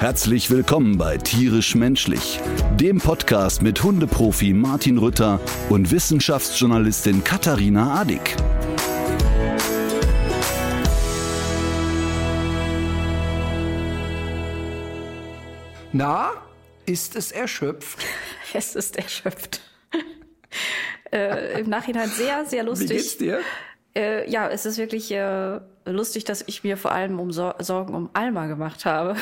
Herzlich willkommen bei Tierisch Menschlich, dem Podcast mit Hundeprofi Martin Rütter und Wissenschaftsjournalistin Katharina Adick. Na, ist es erschöpft? Es ist erschöpft. äh, Im Nachhinein sehr, sehr lustig. Wie geht's dir? Äh, ja, es ist wirklich äh, lustig, dass ich mir vor allem um Sor Sorgen um Alma gemacht habe.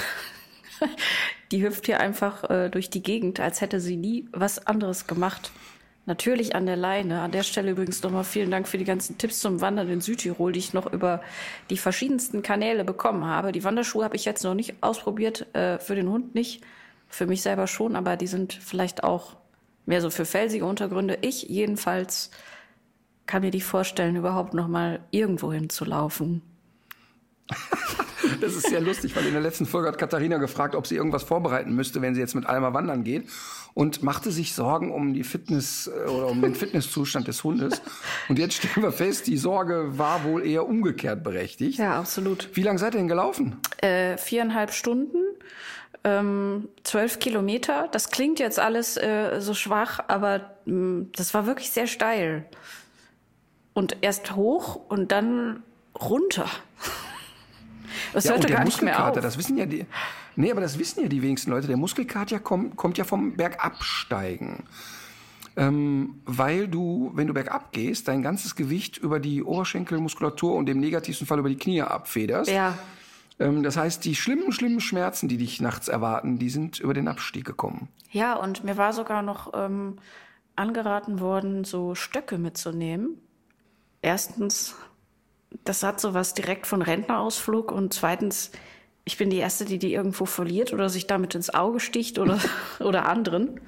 die hüpft hier einfach äh, durch die Gegend, als hätte sie nie was anderes gemacht. Natürlich an der Leine. An der Stelle übrigens nochmal vielen Dank für die ganzen Tipps zum Wandern in Südtirol, die ich noch über die verschiedensten Kanäle bekommen habe. Die Wanderschuhe habe ich jetzt noch nicht ausprobiert, äh, für den Hund nicht, für mich selber schon, aber die sind vielleicht auch mehr so für felsige Untergründe. Ich jedenfalls kann mir die vorstellen, überhaupt noch mal irgendwo hinzulaufen. Das ist sehr lustig, weil in der letzten Folge hat Katharina gefragt, ob sie irgendwas vorbereiten müsste, wenn sie jetzt mit Alma wandern geht und machte sich Sorgen um die Fitness äh, oder um den Fitnesszustand des Hundes. Und jetzt stellen wir fest, die Sorge war wohl eher umgekehrt berechtigt. Ja, absolut. Wie lange seid ihr denn gelaufen? Äh, viereinhalb Stunden, ähm, zwölf Kilometer. Das klingt jetzt alles äh, so schwach, aber mh, das war wirklich sehr steil. Und erst hoch und dann runter. Das ja, und der gar nicht mehr Muskelkater, auf. das wissen ja die. Nee, aber das wissen ja die wenigsten Leute. Der Muskelkater kommt, kommt ja vom Bergabsteigen. Ähm, weil du, wenn du bergab gehst, dein ganzes Gewicht über die Oberschenkelmuskulatur und im negativsten Fall über die Knie abfederst. Ja, Ähm, das heißt, die schlimmen, schlimmen Schmerzen, die dich nachts erwarten, die sind über den Abstieg gekommen. ja, und mir war sogar noch ähm, angeraten worden, so Stöcke mitzunehmen. Erstens, das hat so was direkt von Rentnerausflug und zweitens, ich bin die Erste, die die irgendwo verliert oder sich damit ins Auge sticht oder, oder anderen.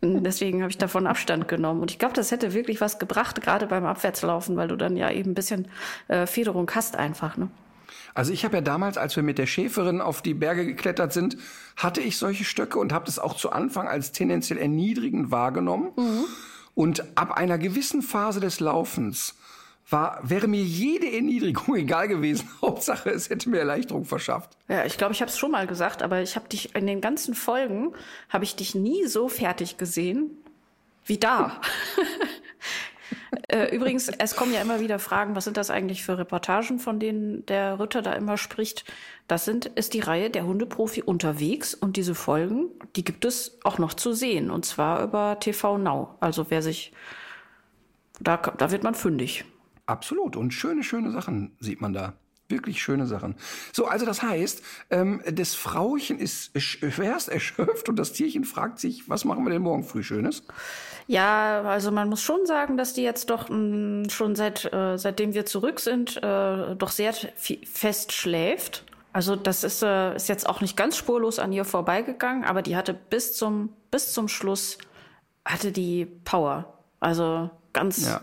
Und deswegen habe ich davon Abstand genommen. Und ich glaube, das hätte wirklich was gebracht, gerade beim Abwärtslaufen, weil du dann ja eben ein bisschen äh, Federung hast einfach. Ne? Also ich habe ja damals, als wir mit der Schäferin auf die Berge geklettert sind, hatte ich solche Stöcke und habe das auch zu Anfang als tendenziell erniedrigend wahrgenommen. Und ab einer gewissen Phase des Laufens war, wäre mir jede Erniedrigung egal gewesen. Hauptsache, es hätte mir Erleichterung verschafft. Ja, ich glaube, ich habe es schon mal gesagt, aber ich habe dich in den ganzen Folgen habe ich dich nie so fertig gesehen wie da. Äh, Übrigens, es kommen ja immer wieder Fragen, was sind das eigentlich für Reportagen, von denen der Ritter da immer spricht? Das sind, ist die Reihe der Hundeprofi unterwegs und diese Folgen, die gibt es auch noch zu sehen und zwar über TV Now. Also wer sich, da, da wird man fündig. Absolut. Und schöne, schöne Sachen sieht man da. Wirklich schöne Sachen. So, also das heißt, ähm, das Frauchen ist schwerst erschöpft und das Tierchen fragt sich, was machen wir denn morgen früh Schönes? Ja, also man muss schon sagen, dass die jetzt doch mh, schon seit äh, seitdem wir zurück sind, äh, doch sehr fest schläft. Also das ist, äh, ist jetzt auch nicht ganz spurlos an ihr vorbeigegangen, aber die hatte bis zum bis zum Schluss hatte die Power. Also ganz. Ja.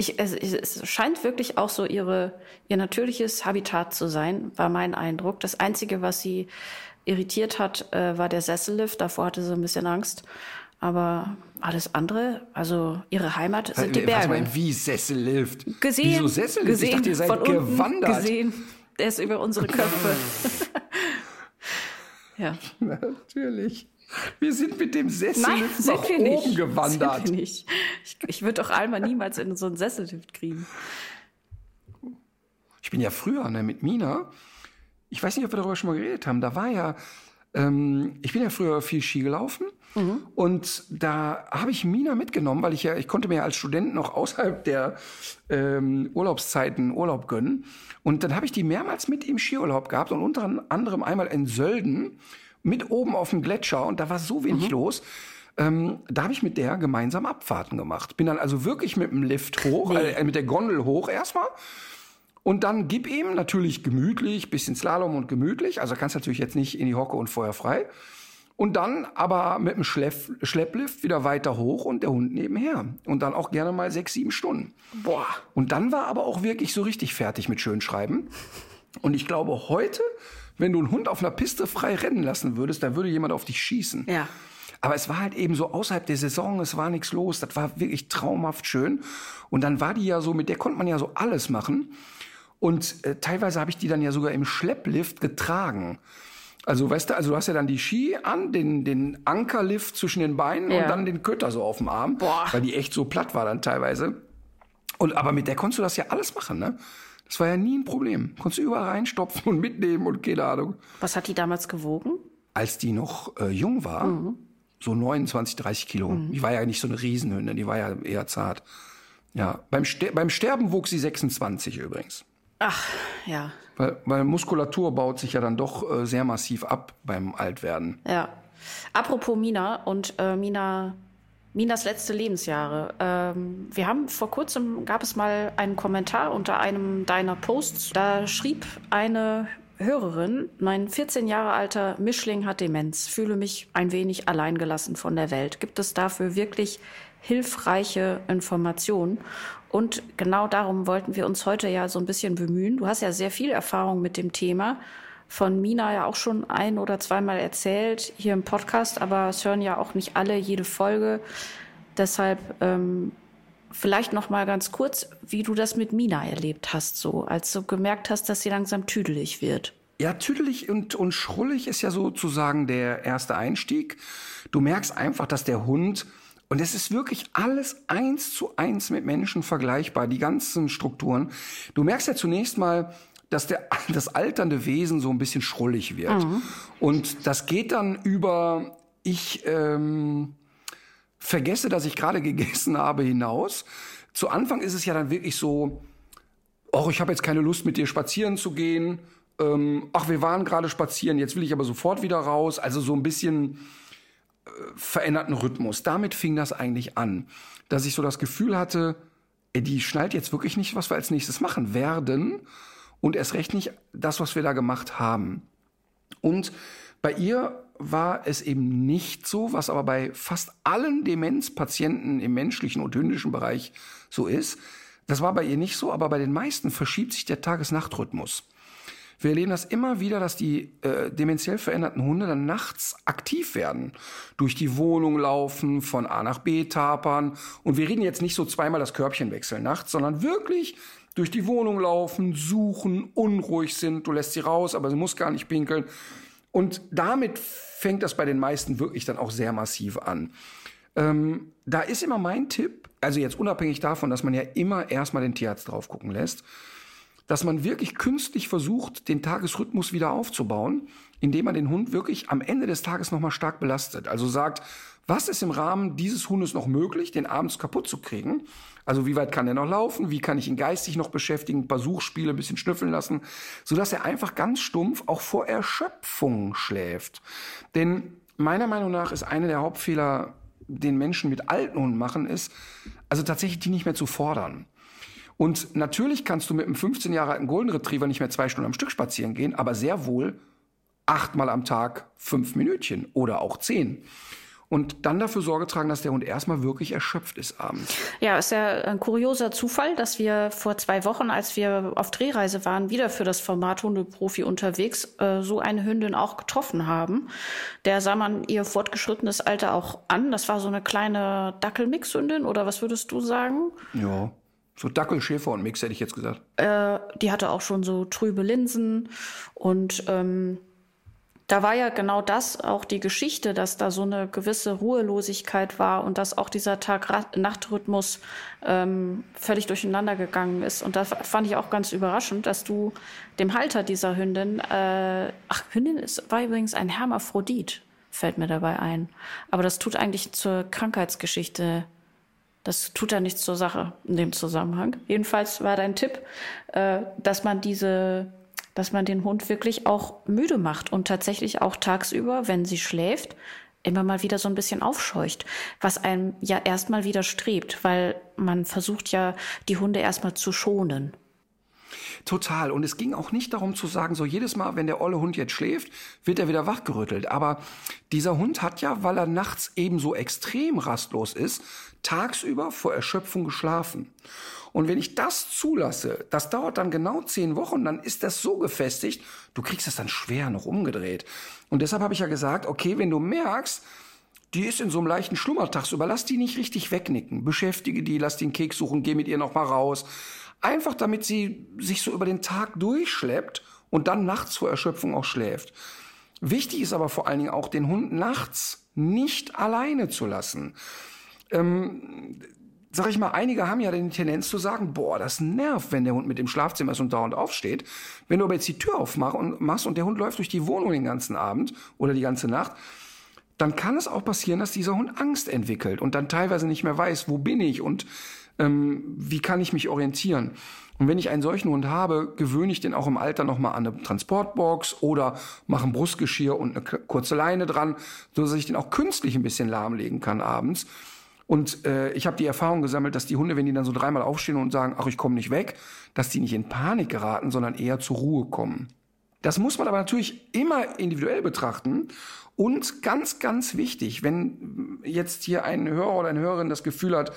Ich, es, es scheint wirklich auch so ihre ihr natürliches Habitat zu sein, war mein Eindruck. Das einzige, was sie irritiert hat, äh, war der Sessellift. Davor hatte sie ein bisschen Angst. Aber alles andere, also ihre Heimat sind die Berge. mal, wie Sessellift? Gesehen, Wieso Sessellift? gesehen, ich dachte, ihr seid von unten gewandert. gesehen. Der ist über unsere Köpfe. ja. Natürlich. Wir sind mit dem Nein, Sessellift nach sind wir oben nicht. gewandert. Sind wir nicht. Ich, ich würde doch Alma niemals in so einen Sessellift kriegen. Ich bin ja früher ne, mit Mina. Ich weiß nicht, ob wir darüber schon mal geredet haben. Da war ja, ähm, ich bin ja früher viel Ski gelaufen und da habe ich Mina mitgenommen, weil ich ja, ich konnte mir ja als Student noch außerhalb der ähm, Urlaubszeiten Urlaub gönnen. Und dann habe ich die mehrmals mit im Skiurlaub gehabt und unter anderem einmal in Sölden mit oben auf dem Gletscher und da war so wenig los. Ähm, da habe ich mit der gemeinsam Abfahrten gemacht. Bin dann also wirklich mit dem Lift hoch, äh, mit der Gondel hoch erstmal. Und dann gib ihm natürlich gemütlich, bisschen Slalom und gemütlich. Also kannst natürlich jetzt nicht in die Hocke und Feuer frei. Und dann aber mit dem Schlepp, Schlepplift wieder weiter hoch und der Hund nebenher. Und dann auch gerne mal sechs, sieben Stunden. Boah. Und dann war aber auch wirklich so richtig fertig mit Schönschreiben. Und ich glaube, heute, wenn du einen Hund auf einer Piste frei rennen lassen würdest, da würde jemand auf dich schießen. Ja. Aber es war halt eben so außerhalb der Saison, es war nichts los, das war wirklich traumhaft schön. Und dann war die ja so, mit der konnte man ja so alles machen. Und äh, teilweise habe ich die dann ja sogar im Schlepplift getragen. Also, weißt du, also du hast ja dann die Ski an, den, den Ankerlift zwischen den Beinen Ja. und dann den Kötter so auf dem Arm, Boah. weil die echt so platt war dann teilweise. Und aber mit der konntest du das ja alles machen, ne? Das war ja nie ein Problem. Konntest du überall reinstopfen und mitnehmen und keine Ahnung. Was hat die damals gewogen? Als die noch äh, jung war, so 29, 30 Kilo. Die war ja nicht so eine Riesenhündin, die war ja eher zart. Ja, beim, Ster beim Sterben wog sie 26 übrigens. Ach, ja. Weil, weil Muskulatur baut sich ja dann doch äh, sehr massiv ab beim Altwerden. Ja. Apropos Mina und äh, Mina, Minas letzte Lebensjahre. Ähm, wir haben vor kurzem gab es mal einen Kommentar unter einem deiner Posts. Da schrieb eine Hörerin, mein 14 Jahre alter Mischling hat Demenz, fühle mich ein wenig alleingelassen von der Welt. Gibt es dafür wirklich hilfreiche Informationen? Und genau darum wollten wir uns heute ja so ein bisschen bemühen. Du hast ja sehr viel Erfahrung mit dem Thema von Mina ja auch schon ein oder zweimal erzählt hier im Podcast, aber es hören ja auch nicht alle jede Folge. Deshalb ähm, vielleicht noch mal ganz kurz, wie du das mit Mina erlebt hast, so als du gemerkt hast, dass sie langsam tüdelig wird. Ja, tüdelig und, und schrullig ist ja sozusagen der erste Einstieg. Du merkst einfach, dass der Hund, und es ist wirklich alles eins zu eins mit Menschen vergleichbar, die ganzen Strukturen. Du merkst ja zunächst mal, dass der, das alternde Wesen so ein bisschen schrullig wird. Und das geht dann über, ich, ähm, vergesse, dass ich gerade gegessen habe, hinaus. Zu Anfang ist es ja dann wirklich so, ach, ich habe jetzt keine Lust, mit dir spazieren zu gehen. Ähm, ach, wir waren gerade spazieren, jetzt will ich aber sofort wieder raus. Also so ein bisschen äh, veränderten Rhythmus. Damit fing das eigentlich an, dass ich so das Gefühl hatte, ey, die schnallt jetzt wirklich nicht, was wir als nächstes machen werden und erst recht nicht das, was wir da gemacht haben. Und bei ihr war es eben nicht so, was aber bei fast allen Demenzpatienten im menschlichen und hündischen Bereich so ist. Das war bei ihr nicht so, aber bei den meisten verschiebt sich der Tages-Nacht-Rhythmus. Wir erleben das immer wieder, dass die äh, dementiell veränderten Hunde dann nachts aktiv werden, durch die Wohnung laufen, von A nach B tapern. Und wir reden jetzt nicht so zweimal das Körbchen wechseln nachts, sondern wirklich durch die Wohnung laufen, suchen, unruhig sind. Du lässt sie raus, aber sie muss gar nicht pinkeln. Und damit fängt das bei den meisten wirklich dann auch sehr massiv an. Ähm, da ist immer mein Tipp, also jetzt unabhängig davon, dass man ja immer erstmal den Tierarzt drauf gucken lässt, dass man wirklich künstlich versucht, den Tagesrhythmus wieder aufzubauen, indem man den Hund wirklich am Ende des Tages nochmal stark belastet. Also sagt, was ist im Rahmen dieses Hundes noch möglich, den abends kaputt zu kriegen? Also wie weit kann er noch laufen? Wie kann ich ihn geistig noch beschäftigen? Ein paar Suchspiele, ein bisschen schnüffeln lassen, sodass er einfach ganz stumpf auch vor Erschöpfung schläft. Denn meiner Meinung nach ist einer der Hauptfehler, den Menschen mit alten Hunden machen, ist, also tatsächlich die nicht mehr zu fordern. Und natürlich kannst du mit einem 15 Jahre alten Golden Retriever nicht mehr zwei Stunden am Stück spazieren gehen, aber sehr wohl achtmal am Tag fünf Minütchen oder auch zehn. Und dann dafür Sorge tragen, dass der Hund erstmal wirklich erschöpft ist abends. Ja, ist ja ein kurioser Zufall, dass wir vor zwei Wochen, als wir auf Drehreise waren, wieder für das Format Hundeprofi unterwegs, äh, so eine Hündin auch getroffen haben. Der sah man ihr fortgeschrittenes Alter auch an. Das war so eine kleine Dackelmixhündin oder was würdest du sagen? Ja. So Dackel, Schäfer und Mix hätte ich jetzt gesagt. Äh, die hatte auch schon so trübe Linsen und ähm, da war ja genau das auch die Geschichte, dass da so eine gewisse Ruhelosigkeit war und dass auch dieser Tag-Nacht-Rhythmus ähm, völlig durcheinander gegangen ist. Und da fand ich auch ganz überraschend, dass du dem Halter dieser Hündin, äh, ach, Hündin ist, war übrigens ein Hermaphrodit, fällt mir dabei ein. Aber das tut eigentlich zur Krankheitsgeschichte das tut ja nichts zur Sache in dem Zusammenhang. Jedenfalls war dein Tipp, äh, dass man diese, dass man den Hund wirklich auch müde macht und tatsächlich auch tagsüber, wenn sie schläft, immer mal wieder so ein bisschen aufscheucht, was einem ja erstmal widerstrebt, weil man versucht ja, die Hunde erstmal zu schonen. Total. Und es ging auch nicht darum zu sagen, so jedes Mal, wenn der olle Hund jetzt schläft, wird er wieder wachgerüttelt. Aber dieser Hund hat ja, weil er nachts eben so extrem rastlos ist, tagsüber vor Erschöpfung geschlafen. Und wenn ich das zulasse, das dauert dann genau zehn Wochen, dann ist das so gefestigt, du kriegst es dann schwer noch umgedreht. Und deshalb habe ich ja gesagt, okay, wenn du merkst, die ist in so einem leichten Schlummer tagsüber, lass die nicht richtig wegnicken. Beschäftige die, lass den Keks suchen, geh mit ihr noch mal raus. Einfach damit sie sich so über den Tag durchschleppt und dann nachts vor Erschöpfung auch schläft. Wichtig ist aber vor allen Dingen auch, den Hund nachts nicht alleine zu lassen. Ähm, sag ich mal, einige haben ja die Tendenz zu sagen, boah, das nervt, wenn der Hund mit im Schlafzimmer ist und dauernd aufsteht. Wenn du aber jetzt die Tür aufmachst und der Hund läuft durch die Wohnung den ganzen Abend oder die ganze Nacht, dann kann es auch passieren, dass dieser Hund Angst entwickelt und dann teilweise nicht mehr weiß, wo bin ich und ähm, wie kann ich mich orientieren. Und wenn ich einen solchen Hund habe, gewöhne ich den auch im Alter nochmal an eine Transportbox oder mache ein Brustgeschirr und eine kurze Leine dran, so dass ich den auch künstlich ein bisschen lahmlegen kann abends. Und äh, ich habe die Erfahrung gesammelt, dass die Hunde, wenn die dann so dreimal aufstehen und sagen, ach, ich komme nicht weg, dass die nicht in Panik geraten, sondern eher zur Ruhe kommen. Das muss man aber natürlich immer individuell betrachten. Und ganz, ganz wichtig, wenn jetzt hier ein Hörer oder eine Hörerin das Gefühl hat,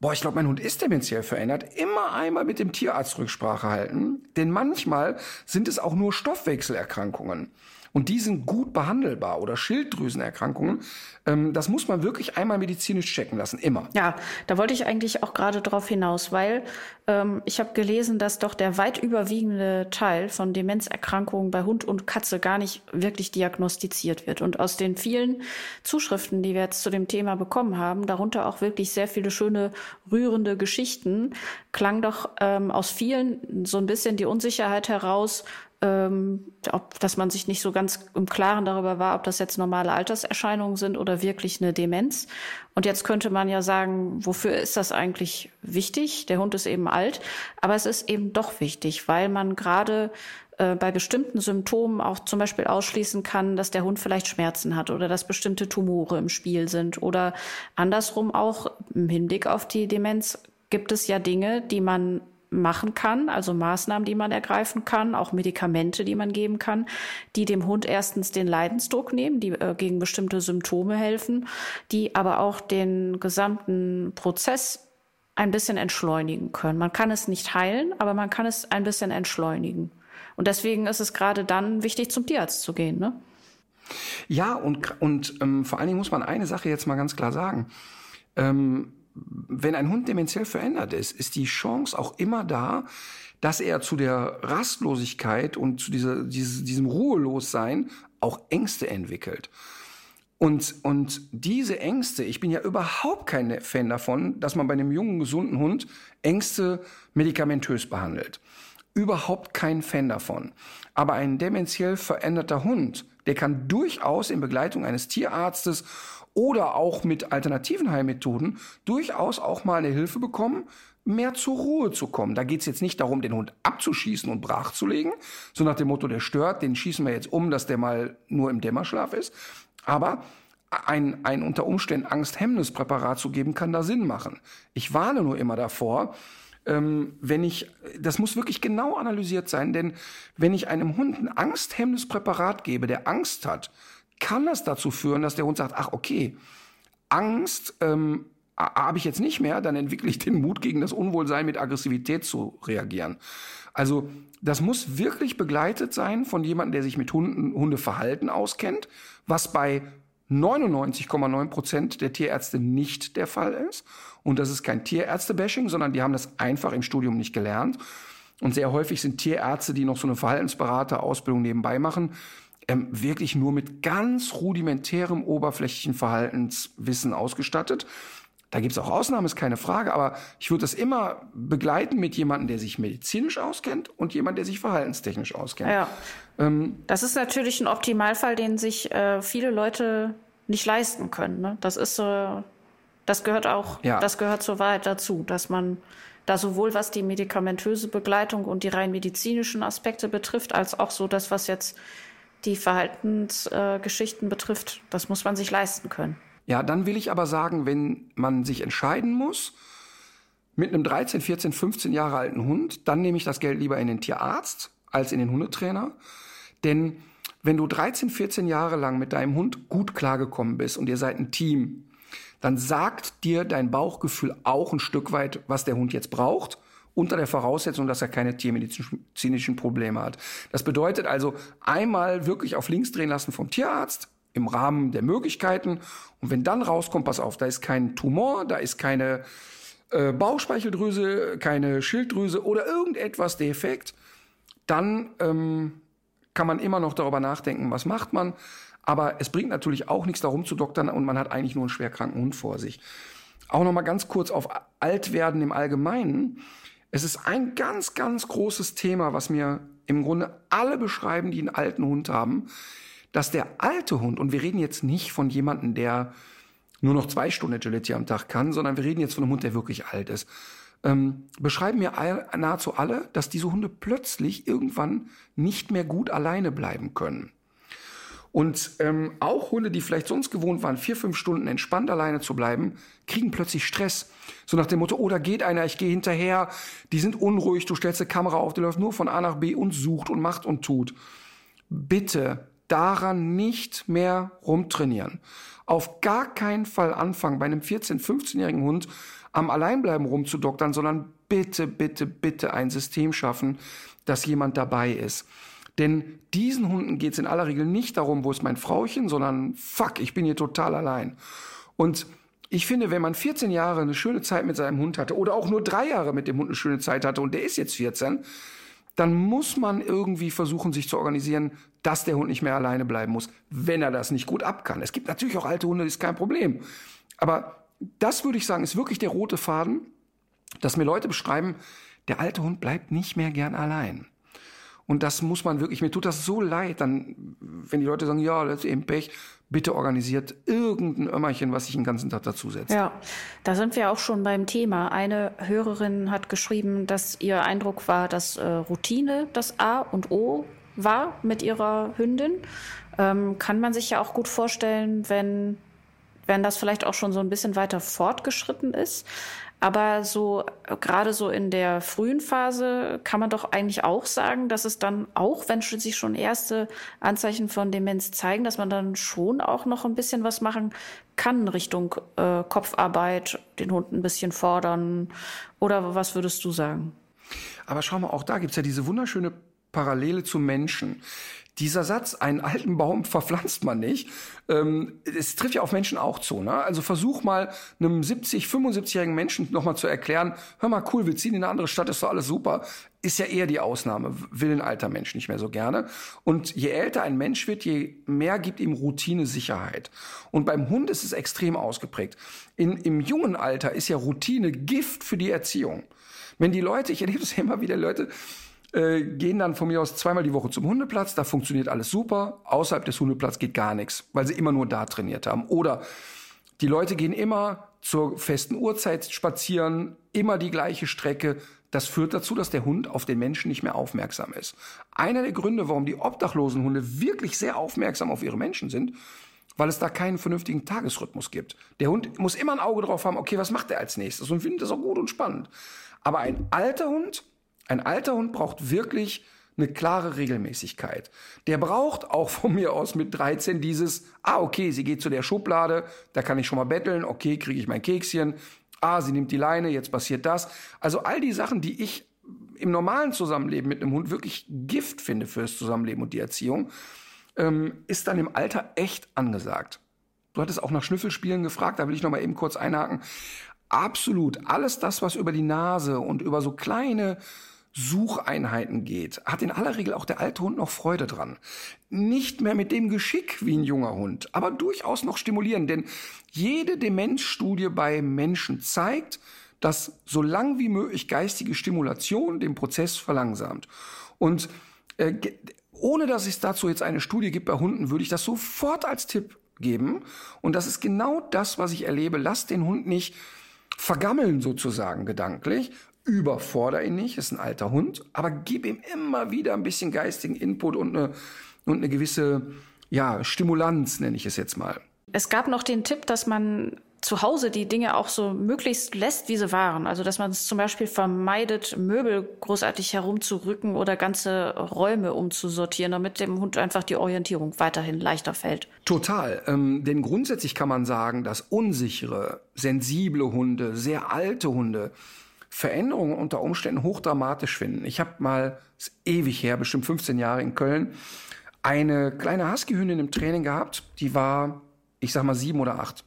boah, ich glaube, mein Hund ist dementiell verändert, immer einmal mit dem Tierarzt Rücksprache halten. Denn manchmal sind es auch nur Stoffwechselerkrankungen. Und die sind gut behandelbar oder Schilddrüsenerkrankungen. Ähm, das muss man wirklich einmal medizinisch checken lassen, immer. Ja, da wollte ich eigentlich auch gerade drauf hinaus, weil ähm, ich habe gelesen, dass doch der weit überwiegende Teil von Demenzerkrankungen bei Hund und Katze gar nicht wirklich diagnostiziert wird. Und aus den vielen Zuschriften, die wir jetzt zu dem Thema bekommen haben, darunter auch wirklich sehr viele schöne, rührende Geschichten, klang doch ähm, aus vielen so ein bisschen die Unsicherheit heraus, ähm, ob, dass man sich nicht so ganz im Klaren darüber war, ob das jetzt normale Alterserscheinungen sind oder wirklich eine Demenz. Und jetzt könnte man ja sagen, wofür ist das eigentlich wichtig? Der Hund ist eben alt, aber es ist eben doch wichtig, weil man gerade äh, bei bestimmten Symptomen auch zum Beispiel ausschließen kann, dass der Hund vielleicht Schmerzen hat oder dass bestimmte Tumore im Spiel sind oder andersrum auch im Hinblick auf die Demenz gibt es ja Dinge, die man machen kann, also Maßnahmen, die man ergreifen kann, auch Medikamente, die man geben kann, die dem Hund erstens den Leidensdruck nehmen, die äh, gegen bestimmte Symptome helfen, die aber auch den gesamten Prozess ein bisschen entschleunigen können. Man kann es nicht heilen, aber man kann es ein bisschen entschleunigen. Und deswegen ist es gerade dann wichtig, zum Tierarzt zu gehen. Ne? Ja, und, und ähm, vor allen Dingen muss man eine Sache jetzt mal ganz klar sagen. Ähm, wenn ein Hund dementiell verändert ist, ist die Chance auch immer da, dass er zu der Rastlosigkeit und zu dieser, dieses, diesem Ruhelossein auch Ängste entwickelt. Und, und diese Ängste, ich bin ja überhaupt kein Fan davon, dass man bei einem jungen, gesunden Hund Ängste medikamentös behandelt. Überhaupt kein Fan davon. Aber ein dementiell veränderter Hund, der kann durchaus in Begleitung eines Tierarztes oder auch mit alternativen Heilmethoden durchaus auch mal eine Hilfe bekommen, mehr zur Ruhe zu kommen. Da geht es jetzt nicht darum, den Hund abzuschießen und brachzulegen, so nach dem Motto, der stört, den schießen wir jetzt um, dass der mal nur im Dämmerschlaf ist. Aber ein, ein unter Umständen angsthemmendes Präparat zu geben, kann da Sinn machen. Ich warne nur immer davor, ähm, wenn ich, das muss wirklich genau analysiert sein, denn wenn ich einem Hund ein angsthemmendes Präparat gebe, der Angst hat, kann das dazu führen, dass der Hund sagt, ach okay, Angst ähm, habe ich jetzt nicht mehr, dann entwickle ich den Mut, gegen das Unwohlsein mit Aggressivität zu reagieren. Also das muss wirklich begleitet sein von jemandem, der sich mit Hunden, Hundeverhalten auskennt, was bei 99,9 Prozent der Tierärzte nicht der Fall ist. Und das ist kein Tierärzte-Bashing, sondern die haben das einfach im Studium nicht gelernt. Und sehr häufig sind Tierärzte, die noch so eine Verhaltensberater-Ausbildung nebenbei machen, ähm, wirklich nur mit ganz rudimentärem oberflächlichen Verhaltenswissen ausgestattet. Da gibt's auch Ausnahmen, ist keine Frage, aber ich würde das immer begleiten mit jemandem, der sich medizinisch auskennt und jemand, der sich verhaltenstechnisch auskennt. Ja. Ähm, das ist natürlich ein Optimalfall, den sich äh, viele Leute nicht leisten können. Ne? Das ist so, das gehört auch, ja. das gehört zur Wahrheit dazu, dass man da sowohl was die medikamentöse Begleitung und die rein medizinischen Aspekte betrifft, als auch so das, was jetzt die Verhaltensgeschichten äh, betrifft, das muss man sich leisten können. Ja, dann will ich aber sagen, wenn man sich entscheiden muss, mit einem 13, 14, 15 Jahre alten Hund, dann nehme ich das Geld lieber in den Tierarzt als in den Hundetrainer. Denn wenn du 13, 14 Jahre lang mit deinem Hund gut klargekommen bist und ihr seid ein Team, dann sagt dir dein Bauchgefühl auch ein Stück weit, was der Hund jetzt braucht unter der Voraussetzung, dass er keine tiermedizinischen Probleme hat. Das bedeutet also einmal wirklich auf links drehen lassen vom Tierarzt im Rahmen der Möglichkeiten. Und wenn dann rauskommt, pass auf, da ist kein Tumor, da ist keine äh, Bauchspeicheldrüse, keine Schilddrüse oder irgendetwas defekt, dann ähm, kann man immer noch darüber nachdenken, was macht man. Aber es bringt natürlich auch nichts darum zu doktern und man hat eigentlich nur einen schwerkranken Hund vor sich. Auch noch mal ganz kurz auf Altwerden im Allgemeinen. Es ist ein ganz, ganz großes Thema, was mir im Grunde alle beschreiben, die einen alten Hund haben, dass der alte Hund, und wir reden jetzt nicht von jemandem, der nur noch zwei Stunden Agility am Tag kann, sondern wir reden jetzt von einem Hund, der wirklich alt ist, ähm, beschreiben mir all, nahezu alle, dass diese Hunde plötzlich irgendwann nicht mehr gut alleine bleiben können. Und ähm, auch Hunde, die vielleicht sonst gewohnt waren, vier, fünf Stunden entspannt alleine zu bleiben, kriegen plötzlich Stress. So nach dem Motto, oh, da geht einer, ich gehe hinterher, die sind unruhig, du stellst eine Kamera auf, die läuft nur von A nach B und sucht und macht und tut. Bitte daran nicht mehr rumtrainieren. Auf gar keinen Fall anfangen, bei einem 14-, 15-jährigen Hund am Alleinbleiben rumzudoktern, sondern bitte, bitte, bitte ein System schaffen, dass jemand dabei ist. Denn diesen Hunden geht es in aller Regel nicht darum, wo ist mein Frauchen, sondern fuck, ich bin hier total allein. Und ich finde, wenn man 14 Jahre eine schöne Zeit mit seinem Hund hatte oder auch nur drei Jahre mit dem Hund eine schöne Zeit hatte und der ist jetzt 14, dann muss man irgendwie versuchen, sich zu organisieren, dass der Hund nicht mehr alleine bleiben muss, wenn er das nicht gut ab kann. Es gibt natürlich auch alte Hunde, das ist kein Problem. Aber das würde ich sagen, ist wirklich der rote Faden, dass mir Leute beschreiben, der alte Hund bleibt nicht mehr gern allein. Und das muss man wirklich, mir tut das so leid, dann, wenn die Leute sagen, ja, das ist eben Pech, bitte organisiert irgendein Ömmerchen, was sich den ganzen Tag dazusetzt. Ja, da sind wir auch schon beim Thema. Eine Hörerin hat geschrieben, dass ihr Eindruck war, dass äh, Routine das A und O war mit ihrer Hündin. Ähm, kann man sich ja auch gut vorstellen, wenn wenn das vielleicht auch schon so ein bisschen weiter fortgeschritten ist. Aber so, gerade so in der frühen Phase kann man doch eigentlich auch sagen, dass es dann auch, wenn sich schon erste Anzeichen von Demenz zeigen, dass man dann schon auch noch ein bisschen was machen kann Richtung äh, Kopfarbeit, den Hund ein bisschen fordern. Oder was würdest du sagen? Aber schau mal, auch da gibt's ja diese wunderschöne Parallele zum Menschen. Dieser Satz, einen alten Baum verpflanzt man nicht, ähm, es trifft ja auf Menschen auch zu. Ne? Also versuch mal einem 70, 75-jährigen Menschen nochmal zu erklären, hör mal, cool, wir ziehen in eine andere Stadt, ist doch alles super. Ist ja eher die Ausnahme, will ein alter Mensch nicht mehr so gerne. Und je älter ein Mensch wird, je mehr gibt ihm Routine Sicherheit. Und beim Hund ist es extrem ausgeprägt. In, Im jungen Alter ist ja Routine Gift für die Erziehung. Wenn die Leute, ich erlebe es immer wieder, Leute, äh, gehen dann von mir aus zweimal die Woche zum Hundeplatz, da funktioniert alles super. Außerhalb des Hundeplatzes geht gar nichts, weil sie immer nur da trainiert haben. Oder die Leute gehen immer zur festen Uhrzeit spazieren, immer die gleiche Strecke. Das führt dazu, dass der Hund auf den Menschen nicht mehr aufmerksam ist. Einer der Gründe, warum die obdachlosen Hunde wirklich sehr aufmerksam auf ihre Menschen sind, weil es da keinen vernünftigen Tagesrhythmus gibt. Der Hund muss immer ein Auge drauf haben, okay, was macht er als nächstes und findet das auch gut und spannend. Aber ein alter Hund ein alter Hund braucht wirklich eine klare Regelmäßigkeit. Der braucht auch von mir aus mit 13 dieses, ah, okay, sie geht zu der Schublade, da kann ich schon mal betteln, okay, kriege ich mein Kekschen, ah, sie nimmt die Leine, jetzt passiert das. Also all die Sachen, die ich im normalen Zusammenleben mit einem Hund wirklich Gift finde fürs Zusammenleben und die Erziehung, ähm, ist dann im Alter echt angesagt. Du hattest auch nach Schnüffelspielen gefragt, da will ich noch mal eben kurz einhaken. Absolut, alles das, was über die Nase und über so kleine Sucheinheiten geht, hat in aller Regel auch der alte Hund noch Freude dran. Nicht mehr mit dem Geschick wie ein junger Hund, aber durchaus noch stimulieren, denn jede Demenzstudie bei Menschen zeigt, dass so lang wie möglich geistige Stimulation den Prozess verlangsamt. Und äh, ohne dass es dazu jetzt eine Studie gibt bei Hunden, würde ich das sofort als Tipp geben. Und das ist genau das, was ich erlebe. Lass den Hund nicht vergammeln sozusagen gedanklich, überfordere ihn nicht, ist ein alter Hund, aber gib ihm immer wieder ein bisschen geistigen Input und eine, und eine gewisse ja, Stimulanz, nenne ich es jetzt mal. Es gab noch den Tipp, dass man zu Hause die Dinge auch so möglichst lässt, wie sie waren. Also dass man es zum Beispiel vermeidet, Möbel großartig herumzurücken oder ganze Räume umzusortieren, damit dem Hund einfach die Orientierung weiterhin leichter fällt. Total. Ähm, denn grundsätzlich kann man sagen, dass unsichere, sensible Hunde, sehr alte Hunde Veränderungen unter Umständen hochdramatisch finden. Ich habe mal, ist ewig her, bestimmt 15 Jahre in Köln, eine kleine Husky-Hündin im Training gehabt, die war, ich sag mal, sieben oder acht.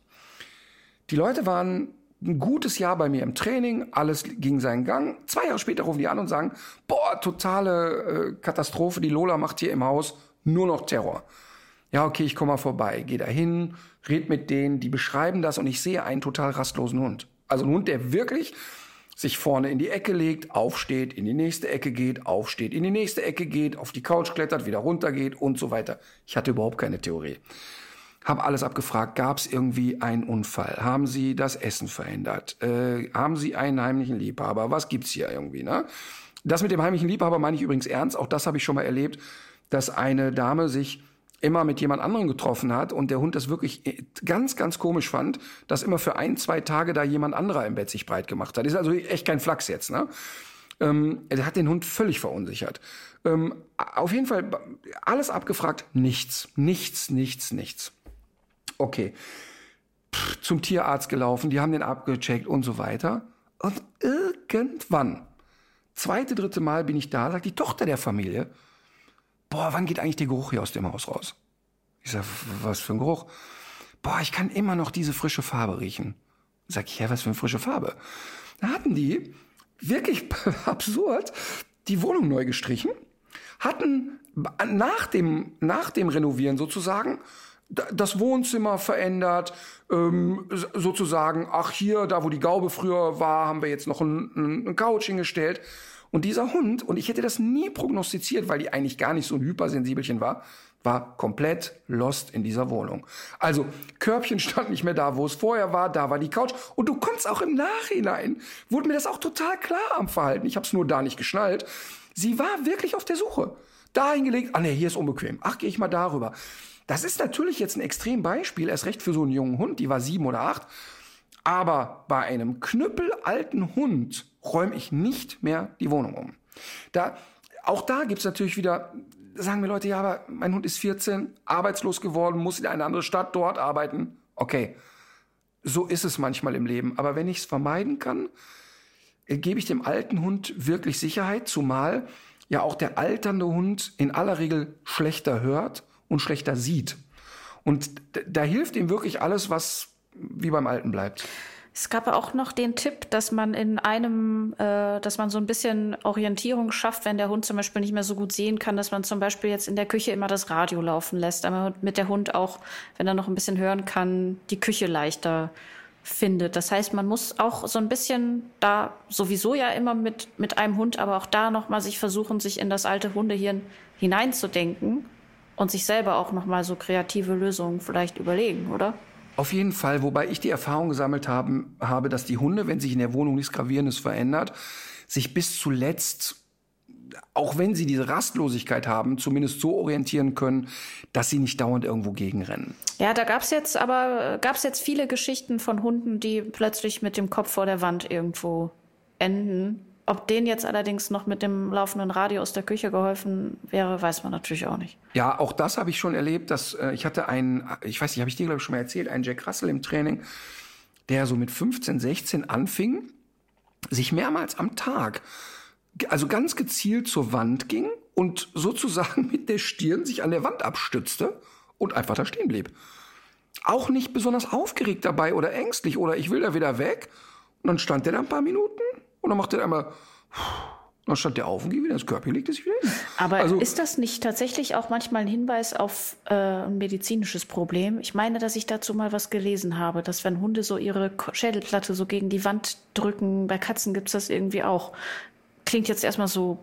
Die Leute waren ein gutes Jahr bei mir im Training, alles ging seinen Gang. Zwei Jahre später rufen die an und sagen, boah, totale äh, Katastrophe, die Lola macht hier im Haus nur noch Terror. Ja, okay, ich komme mal vorbei, geh da hin, red mit denen, die beschreiben das und ich sehe einen total rastlosen Hund. Also ein Hund, der wirklich sich vorne in die Ecke legt, aufsteht, in die nächste Ecke geht, aufsteht, in die nächste Ecke geht, auf die Couch klettert, wieder runtergeht und so weiter. Ich hatte überhaupt keine Theorie. Hab alles abgefragt. Gab es irgendwie einen Unfall? Haben Sie das Essen verändert? Äh, haben Sie einen heimlichen Liebhaber? Was gibt's hier irgendwie? Ne? Das mit dem heimlichen Liebhaber meine ich übrigens ernst. Auch das habe ich schon mal erlebt, dass eine Dame sich immer mit jemand anderem getroffen hat und der Hund das wirklich äh, ganz, ganz komisch fand, dass immer für ein, zwei Tage da jemand anderer im Bett sich breit gemacht hat. Ist also echt kein Flachs jetzt, ne? Ähm, er hat den Hund völlig verunsichert. Ähm, auf jeden Fall alles abgefragt, nichts, nichts, nichts, nichts. Okay. Pff, zum Tierarzt gelaufen, die haben den abgecheckt und so weiter. Und irgendwann, zweite, dritte Mal bin ich da, sagt die Tochter der Familie, boah, wann geht eigentlich der Geruch hier aus dem Haus raus? Ich sag, was für ein Geruch? Boah, ich kann immer noch diese frische Farbe riechen. Sag ich, ja, was für eine frische Farbe? Da hatten die, wirklich absurd, die Wohnung neu gestrichen, hatten nach dem, nach dem Renovieren sozusagen das Wohnzimmer verändert, ähm, sozusagen, ach hier, da wo die Gaube früher war, haben wir jetzt noch ein, ein Couch hingestellt. Und dieser Hund, und ich hätte das nie prognostiziert, weil die eigentlich gar nicht so ein Hypersensibelchen war, war komplett lost in dieser Wohnung. Also Körbchen stand nicht mehr da, wo es vorher war, da war die Couch. Und du konntest auch im Nachhinein, wurde mir das auch total klar am Verhalten. Ich habe es nur da nicht geschnallt. Sie war wirklich auf der Suche. Da hingelegt, ah nee, hier ist unbequem. Ach, gehe ich mal darüber. Das ist natürlich jetzt ein Extrembeispiel, erst recht für so einen jungen Hund, die war sieben oder acht. Aber bei einem knüppelalten Hund räume ich nicht mehr die Wohnung um. Da, auch da gibt's natürlich wieder, sagen mir Leute, ja, aber mein Hund ist 14, arbeitslos geworden, muss in eine andere Stadt dort arbeiten. Okay, so ist es manchmal im Leben. Aber wenn ich es vermeiden kann, äh, gebe ich dem alten Hund wirklich Sicherheit, zumal ja auch der alternde Hund in aller Regel schlechter hört und schlechter sieht. Und da hilft ihm wirklich alles, was wie beim Alten bleibt. Es gab auch noch den Tipp, dass man in einem, äh, dass man so ein bisschen Orientierung schafft, wenn der Hund zum Beispiel nicht mehr so gut sehen kann, dass man zum Beispiel jetzt in der Küche immer das Radio laufen lässt, damit der Hund auch, wenn er noch ein bisschen hören kann, die Küche leichter findet. Das heißt, man muss auch so ein bisschen da sowieso ja immer mit, mit einem Hund, aber auch da nochmal sich versuchen, sich in das alte Hundehirn hineinzudenken und sich selber auch nochmal so kreative Lösungen vielleicht überlegen, oder? Auf jeden Fall, wobei ich die Erfahrung gesammelt haben, habe, dass die Hunde, wenn sich in der Wohnung nichts Gravierendes verändert, sich bis zuletzt, auch wenn sie diese Rastlosigkeit haben, zumindest so orientieren können, dass sie nicht dauernd irgendwo gegenrennen. Ja, da gab's jetzt aber gab's jetzt viele Geschichten von Hunden, die plötzlich mit dem Kopf vor der Wand irgendwo enden ob denen jetzt allerdings noch mit dem laufenden Radio aus der Küche geholfen wäre, weiß man natürlich auch nicht. Ja, auch das habe ich schon erlebt, dass äh, ich hatte einen, ich weiß nicht, habe ich dir glaube ich schon mal erzählt, einen Jack Russell im Training, der so mit 15, 16 anfing, sich mehrmals am Tag, also ganz gezielt zur Wand ging und sozusagen mit der Stirn sich an der Wand abstützte und einfach da stehen blieb. Auch nicht besonders aufgeregt dabei oder ängstlich oder ich will da wieder weg. Und dann stand er da ein paar Minuten und dann macht er einmal, dann stand der auf und geht wieder ins Körper, legt er sich wieder hin. Aber also, ist das nicht tatsächlich auch manchmal ein Hinweis auf äh, ein medizinisches Problem? Ich meine, dass ich dazu mal was gelesen habe, dass wenn Hunde so ihre Schädelplatte so gegen die Wand drücken, bei Katzen gibt's das irgendwie auch. Klingt jetzt erstmal so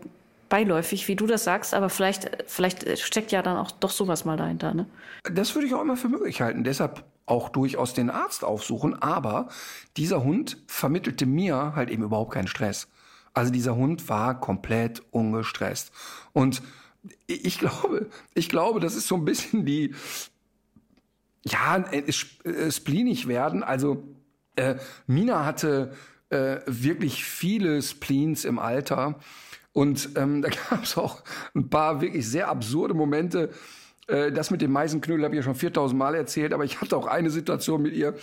beiläufig, wie du das sagst, aber vielleicht, vielleicht steckt ja dann auch doch sowas mal dahinter. Ne? Das würde ich auch immer für möglich halten. Deshalb auch durchaus den Arzt aufsuchen, aber dieser Hund vermittelte mir halt eben überhaupt keinen Stress. Also dieser Hund war komplett ungestresst. Und ich glaube, ich glaube, das ist so ein bisschen die, ja, spleenig werden. Also Äh, Mina hatte äh, wirklich viele Spleens im Alter. Und ähm, da gab es auch ein paar wirklich sehr absurde Momente. Äh, das mit dem Meisenknödel habe ich ja schon 4000 Mal erzählt, aber ich hatte auch eine Situation mit ihr.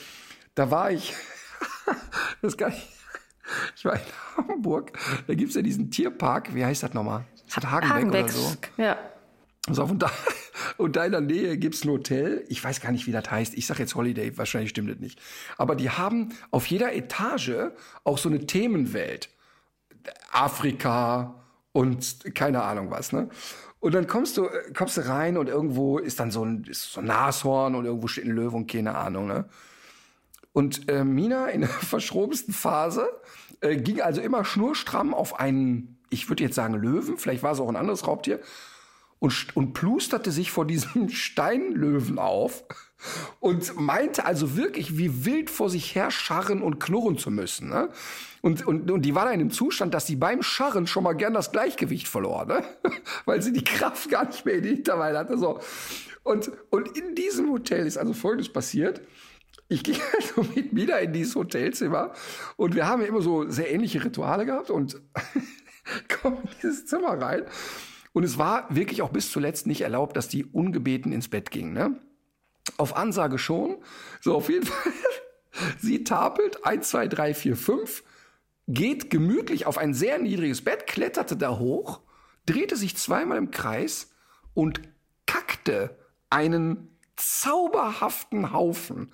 Da war ich, das kann ich, ich war in Hamburg, da gibt's ja diesen Tierpark, wie heißt das nochmal? Hat Hagenbeck, Hagenbeck, oder so. ja. So, und, da, und da in der Nähe gibt's ein Hotel. Ich weiß gar nicht, wie das heißt. Ich sag jetzt Holiday, wahrscheinlich stimmt das nicht. Aber die haben auf jeder Etage auch so eine Themenwelt. Afrika und keine Ahnung was, ne? Und dann kommst du, äh, kommst du rein und irgendwo ist dann so ein, ist so ein Nashorn und irgendwo steht ein Löwe und keine Ahnung, ne? Und äh, Mina in der verschrobensten Phase äh, ging also immer schnurstramm auf einen, ich würde jetzt sagen Löwen, vielleicht war es auch ein anderes Raubtier, und, und plusterte sich vor diesem Steinlöwen auf und meinte also wirklich wie wild vor sich her scharren und knurren zu müssen. Ne? Und, und, und die war da in einem Zustand, dass sie beim Scharren schon mal gern das Gleichgewicht verlor, ne? weil sie die Kraft gar nicht mehr in die Hinterbeine hatte. So. Und, und in diesem Hotel ist also Folgendes passiert. Ich ging also mit wieder in dieses Hotelzimmer und wir haben immer so sehr ähnliche Rituale gehabt und komme in dieses Zimmer rein und es war wirklich auch bis zuletzt nicht erlaubt, dass die ungebeten ins Bett gingen. Ne? Auf Ansage schon. So, auf jeden Fall. Sie tapelt 1, 2, 3, 4, 5, geht gemütlich auf ein sehr niedriges Bett, kletterte da hoch, drehte sich zweimal im Kreis und kackte einen zauberhaften Haufen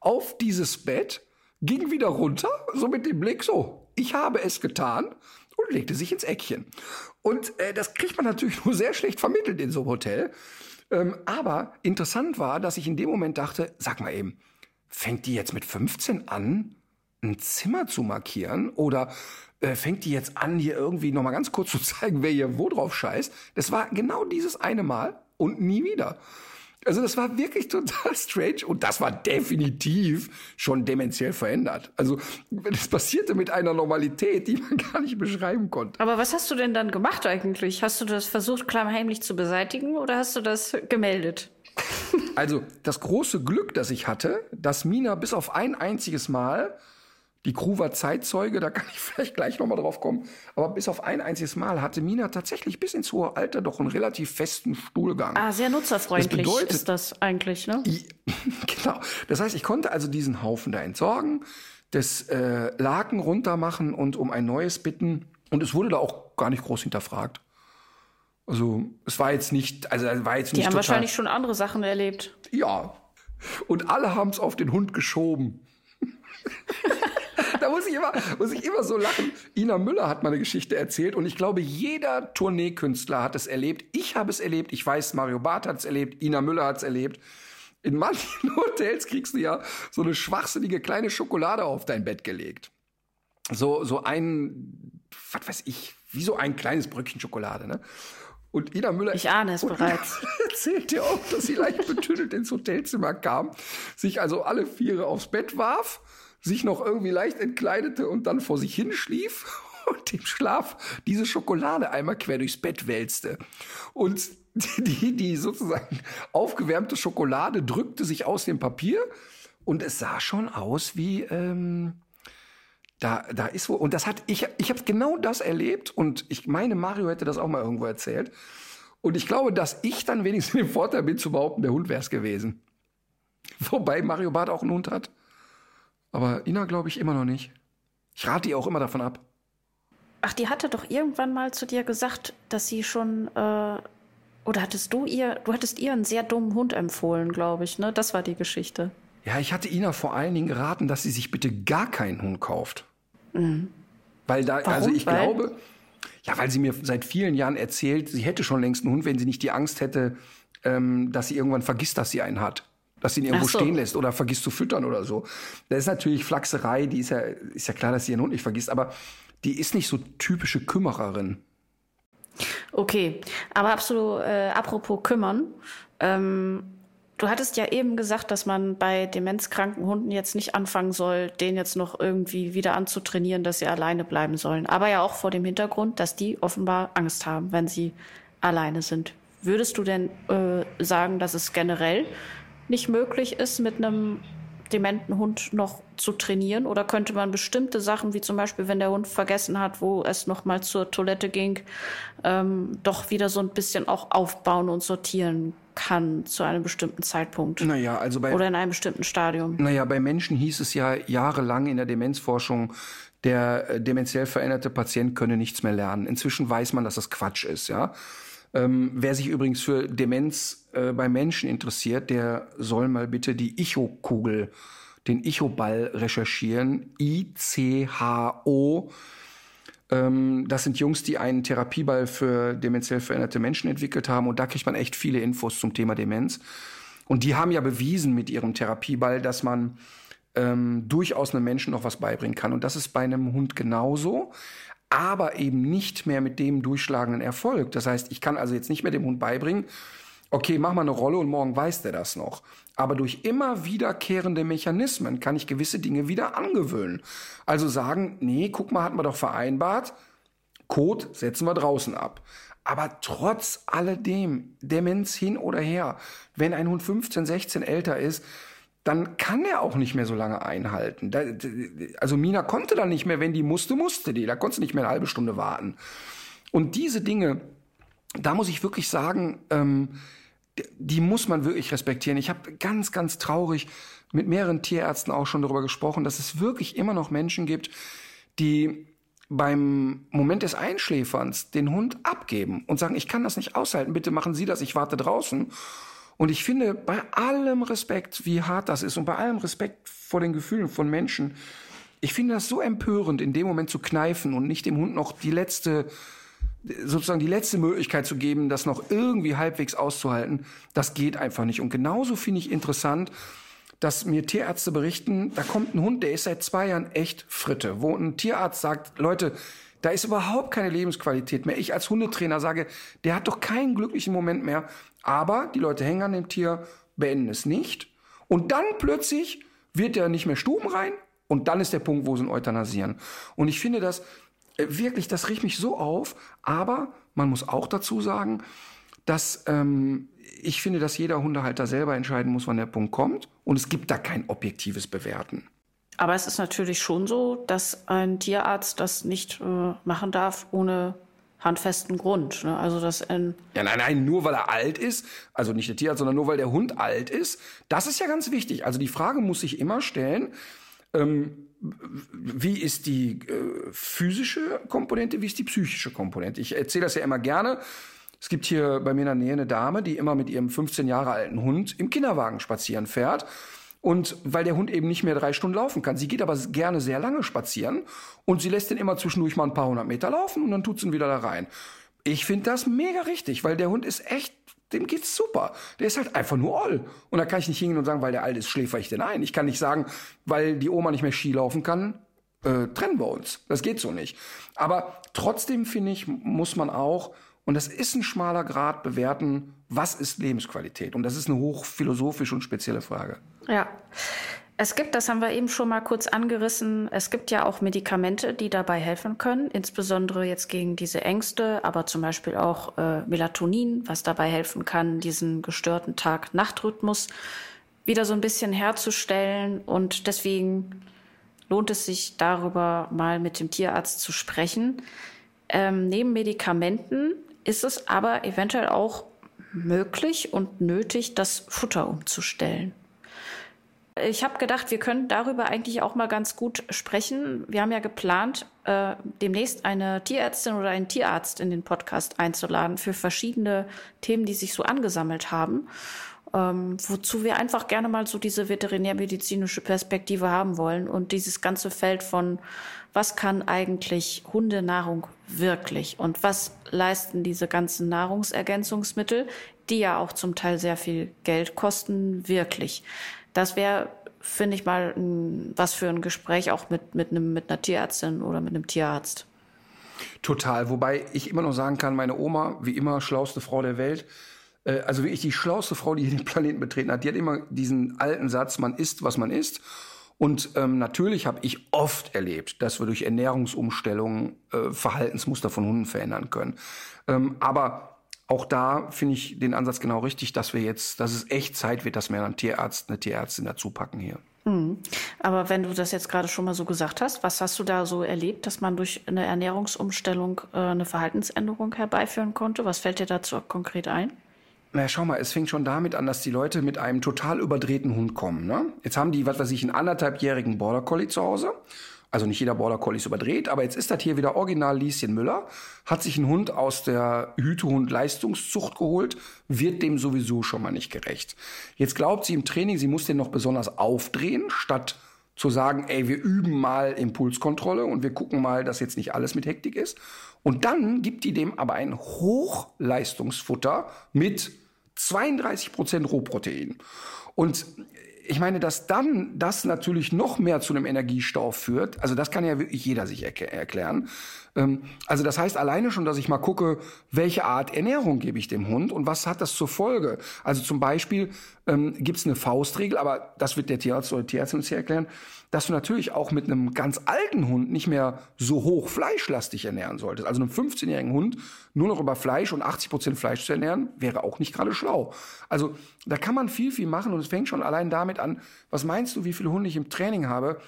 auf dieses Bett, ging wieder runter, so mit dem Blick, so, ich habe es getan und legte sich ins Eckchen. Und äh, das kriegt man natürlich nur sehr schlecht vermittelt in so einem Hotel. Ähm, aber interessant war, dass ich in dem Moment dachte, sag mal eben, fängt die jetzt mit 15 an, ein Zimmer zu markieren? Oder äh, fängt die jetzt an, hier irgendwie nochmal ganz kurz zu zeigen, wer hier wo drauf scheißt? Das war genau dieses eine Mal und nie wieder. Also das war wirklich total strange und das war definitiv schon dementiell verändert. Also das passierte mit einer Normalität, die man gar nicht beschreiben konnte. Aber was hast du denn dann gemacht eigentlich? Hast du das versucht, klammheimlich zu beseitigen oder hast du das gemeldet? Also das große Glück, das ich hatte, dass Mina bis auf ein einziges Mal die Crew war Zeitzeuge, da kann ich vielleicht gleich nochmal drauf kommen. Aber bis auf ein einziges Mal hatte Mina tatsächlich bis ins hohe Alter doch einen relativ festen Stuhlgang. Ah, sehr nutzerfreundlich das bedeutet, ist das eigentlich, ne? genau. Das heißt, ich konnte also diesen Haufen da entsorgen, das äh, Laken runtermachen und um ein neues bitten. Und es wurde da auch gar nicht groß hinterfragt. Also es war jetzt nicht, also war jetzt nicht. Die haben total, wahrscheinlich schon andere Sachen erlebt. Ja. Und alle haben es auf den Hund geschoben. da muss ich immer, muss ich immer so lachen. Ina Müller hat mal eine Geschichte erzählt und ich glaube, jeder Tourneekünstler hat es erlebt. Ich habe es erlebt. Ich weiß, Mario Barth hat es erlebt. Ina Müller hat es erlebt. In manchen Hotels kriegst du ja so eine schwachsinnige kleine Schokolade auf dein Bett gelegt. So, so ein, was weiß ich, wie so ein kleines Bröckchen Schokolade, ne? Und Ina Müller. Ich ahne es bereits. Erzählt ja auch, dass sie leicht betüdelt ins Hotelzimmer kam, sich also alle Viere aufs Bett warf sich noch irgendwie leicht entkleidete und dann vor sich hinschlief und im Schlaf diese Schokolade einmal quer durchs Bett wälzte. Und die, die sozusagen aufgewärmte Schokolade drückte sich aus dem Papier und es sah schon aus wie, ähm, da, da ist wo, und das hat, ich, ich habe genau das erlebt und ich meine, Mario hätte das auch mal irgendwo erzählt. Und ich glaube, dass ich dann wenigstens dem Vorteil bin zu behaupten, der Hund wäre es gewesen. Wobei Mario Barth auch einen Hund hat. Aber Ina glaube ich immer noch nicht. Ich rate ihr auch immer davon ab. Ach, die hatte doch irgendwann mal zu dir gesagt, dass sie schon äh, oder hattest du ihr, du hattest ihr einen sehr dummen Hund empfohlen, glaube ich, ne? Das war die Geschichte. Ja, ich hatte Ina vor allen Dingen geraten, dass sie sich bitte gar keinen Hund kauft. Mhm. Weil da, Warum? also ich weil? glaube, ja, weil sie mir seit vielen Jahren erzählt, sie hätte schon längst einen Hund, wenn sie nicht die Angst hätte, ähm, dass sie irgendwann vergisst, dass sie einen hat dass sie ihn irgendwo so. stehen lässt oder vergisst zu füttern oder so. Das ist natürlich Flachserei, die ist ja, ist ja klar, dass sie ihren Hund nicht vergisst, aber die ist nicht so typische Kümmererin. Okay, aber absolut, äh, apropos kümmern, ähm, du hattest ja eben gesagt, dass man bei demenzkranken Hunden jetzt nicht anfangen soll, den jetzt noch irgendwie wieder anzutrainieren, dass sie alleine bleiben sollen. Aber ja auch vor dem Hintergrund, dass die offenbar Angst haben, wenn sie alleine sind. Würdest du denn äh, sagen, dass es generell nicht möglich ist, mit einem dementen Hund noch zu trainieren? Oder könnte man bestimmte Sachen, wie zum Beispiel, wenn der Hund vergessen hat, wo es noch mal zur Toilette ging, ähm, doch wieder so ein bisschen auch aufbauen und sortieren kann zu einem bestimmten Zeitpunkt? Naja, also bei, Oder in einem bestimmten Stadium? naja, bei Menschen hieß es ja jahrelang in der Demenzforschung, der äh, dementiell veränderte Patient könne nichts mehr lernen. Inzwischen weiß man, dass das Quatsch ist, ja. Ähm, wer sich übrigens für Demenz äh, bei Menschen interessiert, der soll mal bitte die Icho-Kugel, den Icho-Ball recherchieren. I-C-H-O. Ähm, das sind Jungs, die einen Therapieball für dementiell veränderte Menschen entwickelt haben. Und da kriegt man echt viele Infos zum Thema Demenz. Und die haben ja bewiesen mit ihrem Therapieball, dass man ähm, durchaus einem Menschen noch was beibringen kann. Und das ist bei einem Hund genauso aber eben nicht mehr mit dem durchschlagenden Erfolg. Das heißt, ich kann also jetzt nicht mehr dem Hund beibringen, okay, mach mal eine Rolle und morgen weiß der das noch. Aber durch immer wiederkehrende Mechanismen kann ich gewisse Dinge wieder angewöhnen. Also sagen, nee, guck mal, hatten wir doch vereinbart, Code setzen wir draußen ab. Aber trotz alledem, Demenz hin oder her, wenn ein Hund 15, 16 älter ist, dann kann er auch nicht mehr so lange einhalten. Da, also Mina konnte dann nicht mehr, wenn die musste, musste die. Da konnte sie nicht mehr eine halbe Stunde warten. Und diese Dinge, da muss ich wirklich sagen, ähm, die muss man wirklich respektieren. Ich habe ganz, ganz traurig mit mehreren Tierärzten auch schon darüber gesprochen, dass es wirklich immer noch Menschen gibt, die beim Moment des Einschläferns den Hund abgeben und sagen, ich kann das nicht aushalten, bitte machen Sie das, ich warte draußen. Und ich finde, bei allem Respekt, wie hart das ist und bei allem Respekt vor den Gefühlen von Menschen, ich finde das so empörend, in dem Moment zu kneifen und nicht dem Hund noch die letzte, sozusagen die letzte Möglichkeit zu geben, das noch irgendwie halbwegs auszuhalten. Das geht einfach nicht. Und genauso finde ich interessant, dass mir Tierärzte berichten, da kommt ein Hund, der ist seit zwei Jahren echt Fritte, wo ein Tierarzt sagt, Leute, da ist überhaupt keine Lebensqualität mehr. Ich als Hundetrainer sage, der hat doch keinen glücklichen Moment mehr. Aber die Leute hängen an dem Tier, beenden es nicht. Und dann plötzlich wird er nicht mehr stubenrein. Und dann ist der Punkt, wo sie ihn euthanasieren. Und ich finde das äh, wirklich, das riecht mich so auf. Aber man muss auch dazu sagen, dass ähm, ich finde, dass jeder Hundehalter selber entscheiden muss, wann der Punkt kommt. Und es gibt da kein objektives Bewerten. Aber es ist natürlich schon so, dass ein Tierarzt das nicht äh, machen darf ohne handfesten Grund. Ne? Also dass ein ja, nein, nein, nur weil er alt ist, also nicht der Tierarzt, sondern nur weil der Hund alt ist, das ist ja ganz wichtig. Also die Frage muss sich immer stellen, ähm, wie ist die äh, physische Komponente, wie ist die psychische Komponente? Ich erzähle das ja immer gerne. Es gibt hier bei mir in der Nähe eine Dame, die immer mit ihrem 15 Jahre alten Hund im Kinderwagen spazieren fährt. Und weil der Hund eben nicht mehr drei Stunden laufen kann. Sie geht aber gerne sehr lange spazieren und sie lässt den immer zwischendurch mal ein paar hundert Meter laufen und dann tut sie ihn wieder da rein. Ich finde das mega richtig, weil der Hund ist echt, dem geht's super. Der ist halt einfach nur all. Und da kann ich nicht hingehen und sagen, weil der alt ist, schläfer ich den ein. Ich kann nicht sagen, weil die Oma nicht mehr Ski laufen kann, äh, trennen wir uns. Das geht so nicht. Aber trotzdem finde ich, muss man auch und das ist ein schmaler Grad bewerten, was ist Lebensqualität? Und das ist eine hochphilosophische und spezielle Frage. Ja. Es gibt, das haben wir eben schon mal kurz angerissen, es gibt ja auch Medikamente, die dabei helfen können, insbesondere jetzt gegen diese Ängste, aber zum Beispiel auch äh, Melatonin, was dabei helfen kann, diesen gestörten Tag-Nacht-Rhythmus wieder so ein bisschen herzustellen. Und deswegen lohnt es sich darüber mal mit dem Tierarzt zu sprechen. Ähm, neben Medikamenten ist es aber eventuell auch möglich und nötig, das Futter umzustellen. Ich habe gedacht, wir können darüber eigentlich auch mal ganz gut sprechen. Wir haben ja geplant, äh, demnächst eine Tierärztin oder einen Tierarzt in den Podcast einzuladen für verschiedene Themen, die sich so angesammelt haben. Ähm, wozu wir einfach gerne mal so diese veterinärmedizinische Perspektive haben wollen und dieses ganze Feld von was kann eigentlich Hundenahrung wirklich und was leisten diese ganzen Nahrungsergänzungsmittel, die ja auch zum Teil sehr viel Geld kosten, wirklich. Das wäre, finde ich mal, was für ein Gespräch auch mit, mit, einem, mit einer Tierärztin oder mit einem Tierarzt. Total. Wobei ich immer noch sagen kann, meine Oma, wie immer, schlauste Frau der Welt, äh, also wie ich die schlauste Frau, die den Planeten betreten hat, die hat immer diesen alten Satz, man isst, was man isst. Und ähm, natürlich habe ich oft erlebt, dass wir durch Ernährungsumstellungen äh, Verhaltensmuster von Hunden verändern können. Ähm, aber auch da finde ich den Ansatz genau richtig, dass wir jetzt, dass es echt Zeit wird, dass wir einen Tierarzt, eine Tierärztin dazu packen hier. Hm. Aber wenn du das jetzt gerade schon mal so gesagt hast, was hast du da so erlebt, dass man durch eine Ernährungsumstellung äh, eine Verhaltensänderung herbeiführen konnte? Was fällt dir dazu konkret ein? Na, schau mal, es fängt schon damit an, dass die Leute mit einem total überdrehten Hund kommen. Ne? Jetzt haben die, was weiß ich, einen anderthalbjährigen Border Collie zu Hause. Also nicht jeder Border Collie ist überdreht, aber jetzt ist das hier wieder original Lieschen Müller, hat sich einen Hund aus der Hütehund-Leistungszucht geholt, wird dem sowieso schon mal nicht gerecht. Jetzt glaubt sie im Training, sie muss den noch besonders aufdrehen, statt zu sagen, ey, wir üben mal Impulskontrolle und wir gucken mal, dass jetzt nicht alles mit Hektik ist. Und dann gibt die dem aber ein Hochleistungsfutter mit 32 Prozent Rohprotein. Und ich meine, dass dann das natürlich noch mehr zu einem Energiestau führt, also das kann ja wirklich jeder sich erklären. Ähm, also das heißt alleine schon, dass ich mal gucke, welche Art Ernährung gebe ich dem Hund und was hat das zur Folge. Also zum Beispiel ähm, gibt es eine Faustregel, aber das wird der Tierarzt oder Tierärztin uns hier erklären, dass du natürlich auch mit einem ganz alten Hund nicht mehr so hoch fleischlastig ernähren solltest. Also einem 15-jährigen Hund nur noch über Fleisch und 80 Prozent Fleisch zu ernähren, wäre auch nicht gerade schlau. Also da kann man viel, viel machen und es fängt schon allein damit an, was meinst du, wie viele Hunde ich im Training habe,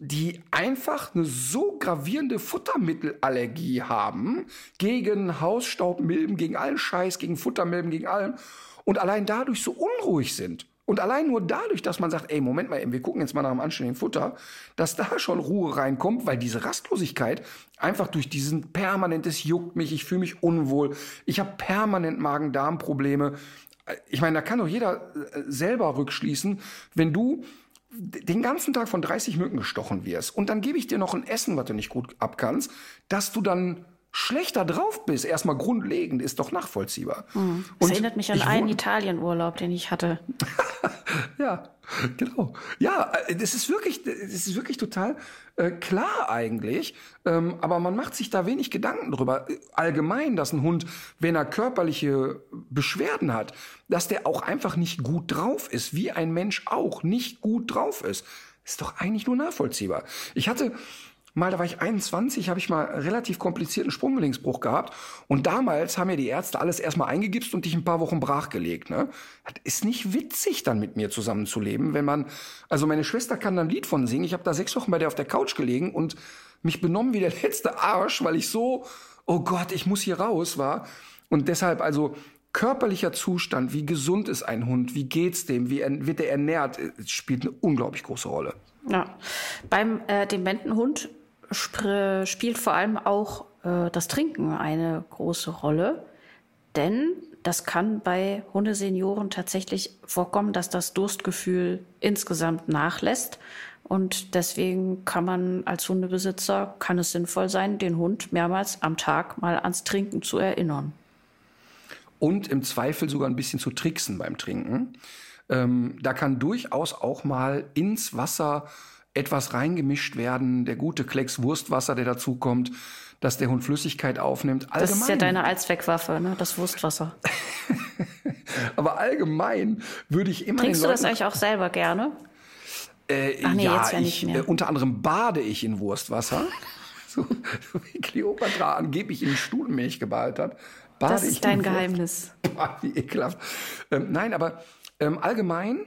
die einfach eine so gravierende Futtermittelallergie haben gegen Hausstaubmilben, gegen allen Scheiß, gegen Futtermilben, gegen allem und allein dadurch so unruhig sind. Und allein nur dadurch, dass man sagt, ey, Moment mal eben, wir gucken jetzt mal nach dem anständigen Futter, dass da schon Ruhe reinkommt, weil diese Rastlosigkeit einfach durch diesen permanentes juckt mich, ich fühle mich unwohl, ich habe permanent Magen-Darm-Probleme. Ich meine, da kann doch jeder äh, selber rückschließen, wenn du den ganzen Tag von 30 Mücken gestochen wirst und dann gebe ich dir noch ein Essen, was du nicht gut abkannst, dass du dann schlechter drauf bist, erstmal grundlegend, ist doch nachvollziehbar. Mhm. Das erinnert mich an einen Italienurlaub, den ich hatte. ja, genau. Ja, äh, das ist wirklich, das ist wirklich total äh, klar eigentlich. Ähm, aber man macht sich da wenig Gedanken drüber. Allgemein, dass ein Hund, wenn er körperliche Beschwerden hat, dass der auch einfach nicht gut drauf ist, wie ein Mensch auch nicht gut drauf ist. Ist doch eigentlich nur nachvollziehbar. Ich hatte mal, da war ich 21, habe ich mal relativ komplizierten Sprunggelenksbruch gehabt. Und damals haben ja die Ärzte alles erstmal eingegipst und dich ein paar Wochen brachgelegt. Ne? Das ist nicht witzig, dann mit mir zusammenzuleben, wenn man, also meine Schwester kann da ein Lied von singen. Ich habe da sechs Wochen bei der auf der Couch gelegen und mich benommen wie der letzte Arsch, weil ich so, oh Gott, ich muss hier raus war. Und deshalb, also körperlicher Zustand, wie gesund ist ein Hund, wie geht's dem, wie wird er ernährt, spielt eine unglaublich große Rolle. Ja, beim äh, dementen Hund sp spielt vor allem auch äh, das Trinken eine große Rolle, denn das kann bei Hundesenioren tatsächlich vorkommen, dass das Durstgefühl insgesamt nachlässt. Und deswegen kann man als Hundebesitzer, kann es sinnvoll sein, den Hund mehrmals am Tag mal ans Trinken zu erinnern. Und im Zweifel sogar ein bisschen zu tricksen beim Trinken. Ähm, da kann durchaus auch mal ins Wasser etwas reingemischt werden, der gute Klecks Wurstwasser, der dazukommt, dass der Hund Flüssigkeit aufnimmt. Allgemein. Das ist ja deine Allzweckwaffe, ne? das Wurstwasser. Aber allgemein würde ich immer. Trinkst du das eigentlich auch selber gerne? Äh, Ach nee, ja, jetzt ja nicht ich, mehr. Äh, unter anderem bade ich in Wurstwasser. so, so wie Kleopatra angeblich in Stuhlmilch geballt hat. Bade das ist dein Geheimnis. Boah, wie ekelhaft. Ähm, nein, aber ähm, allgemein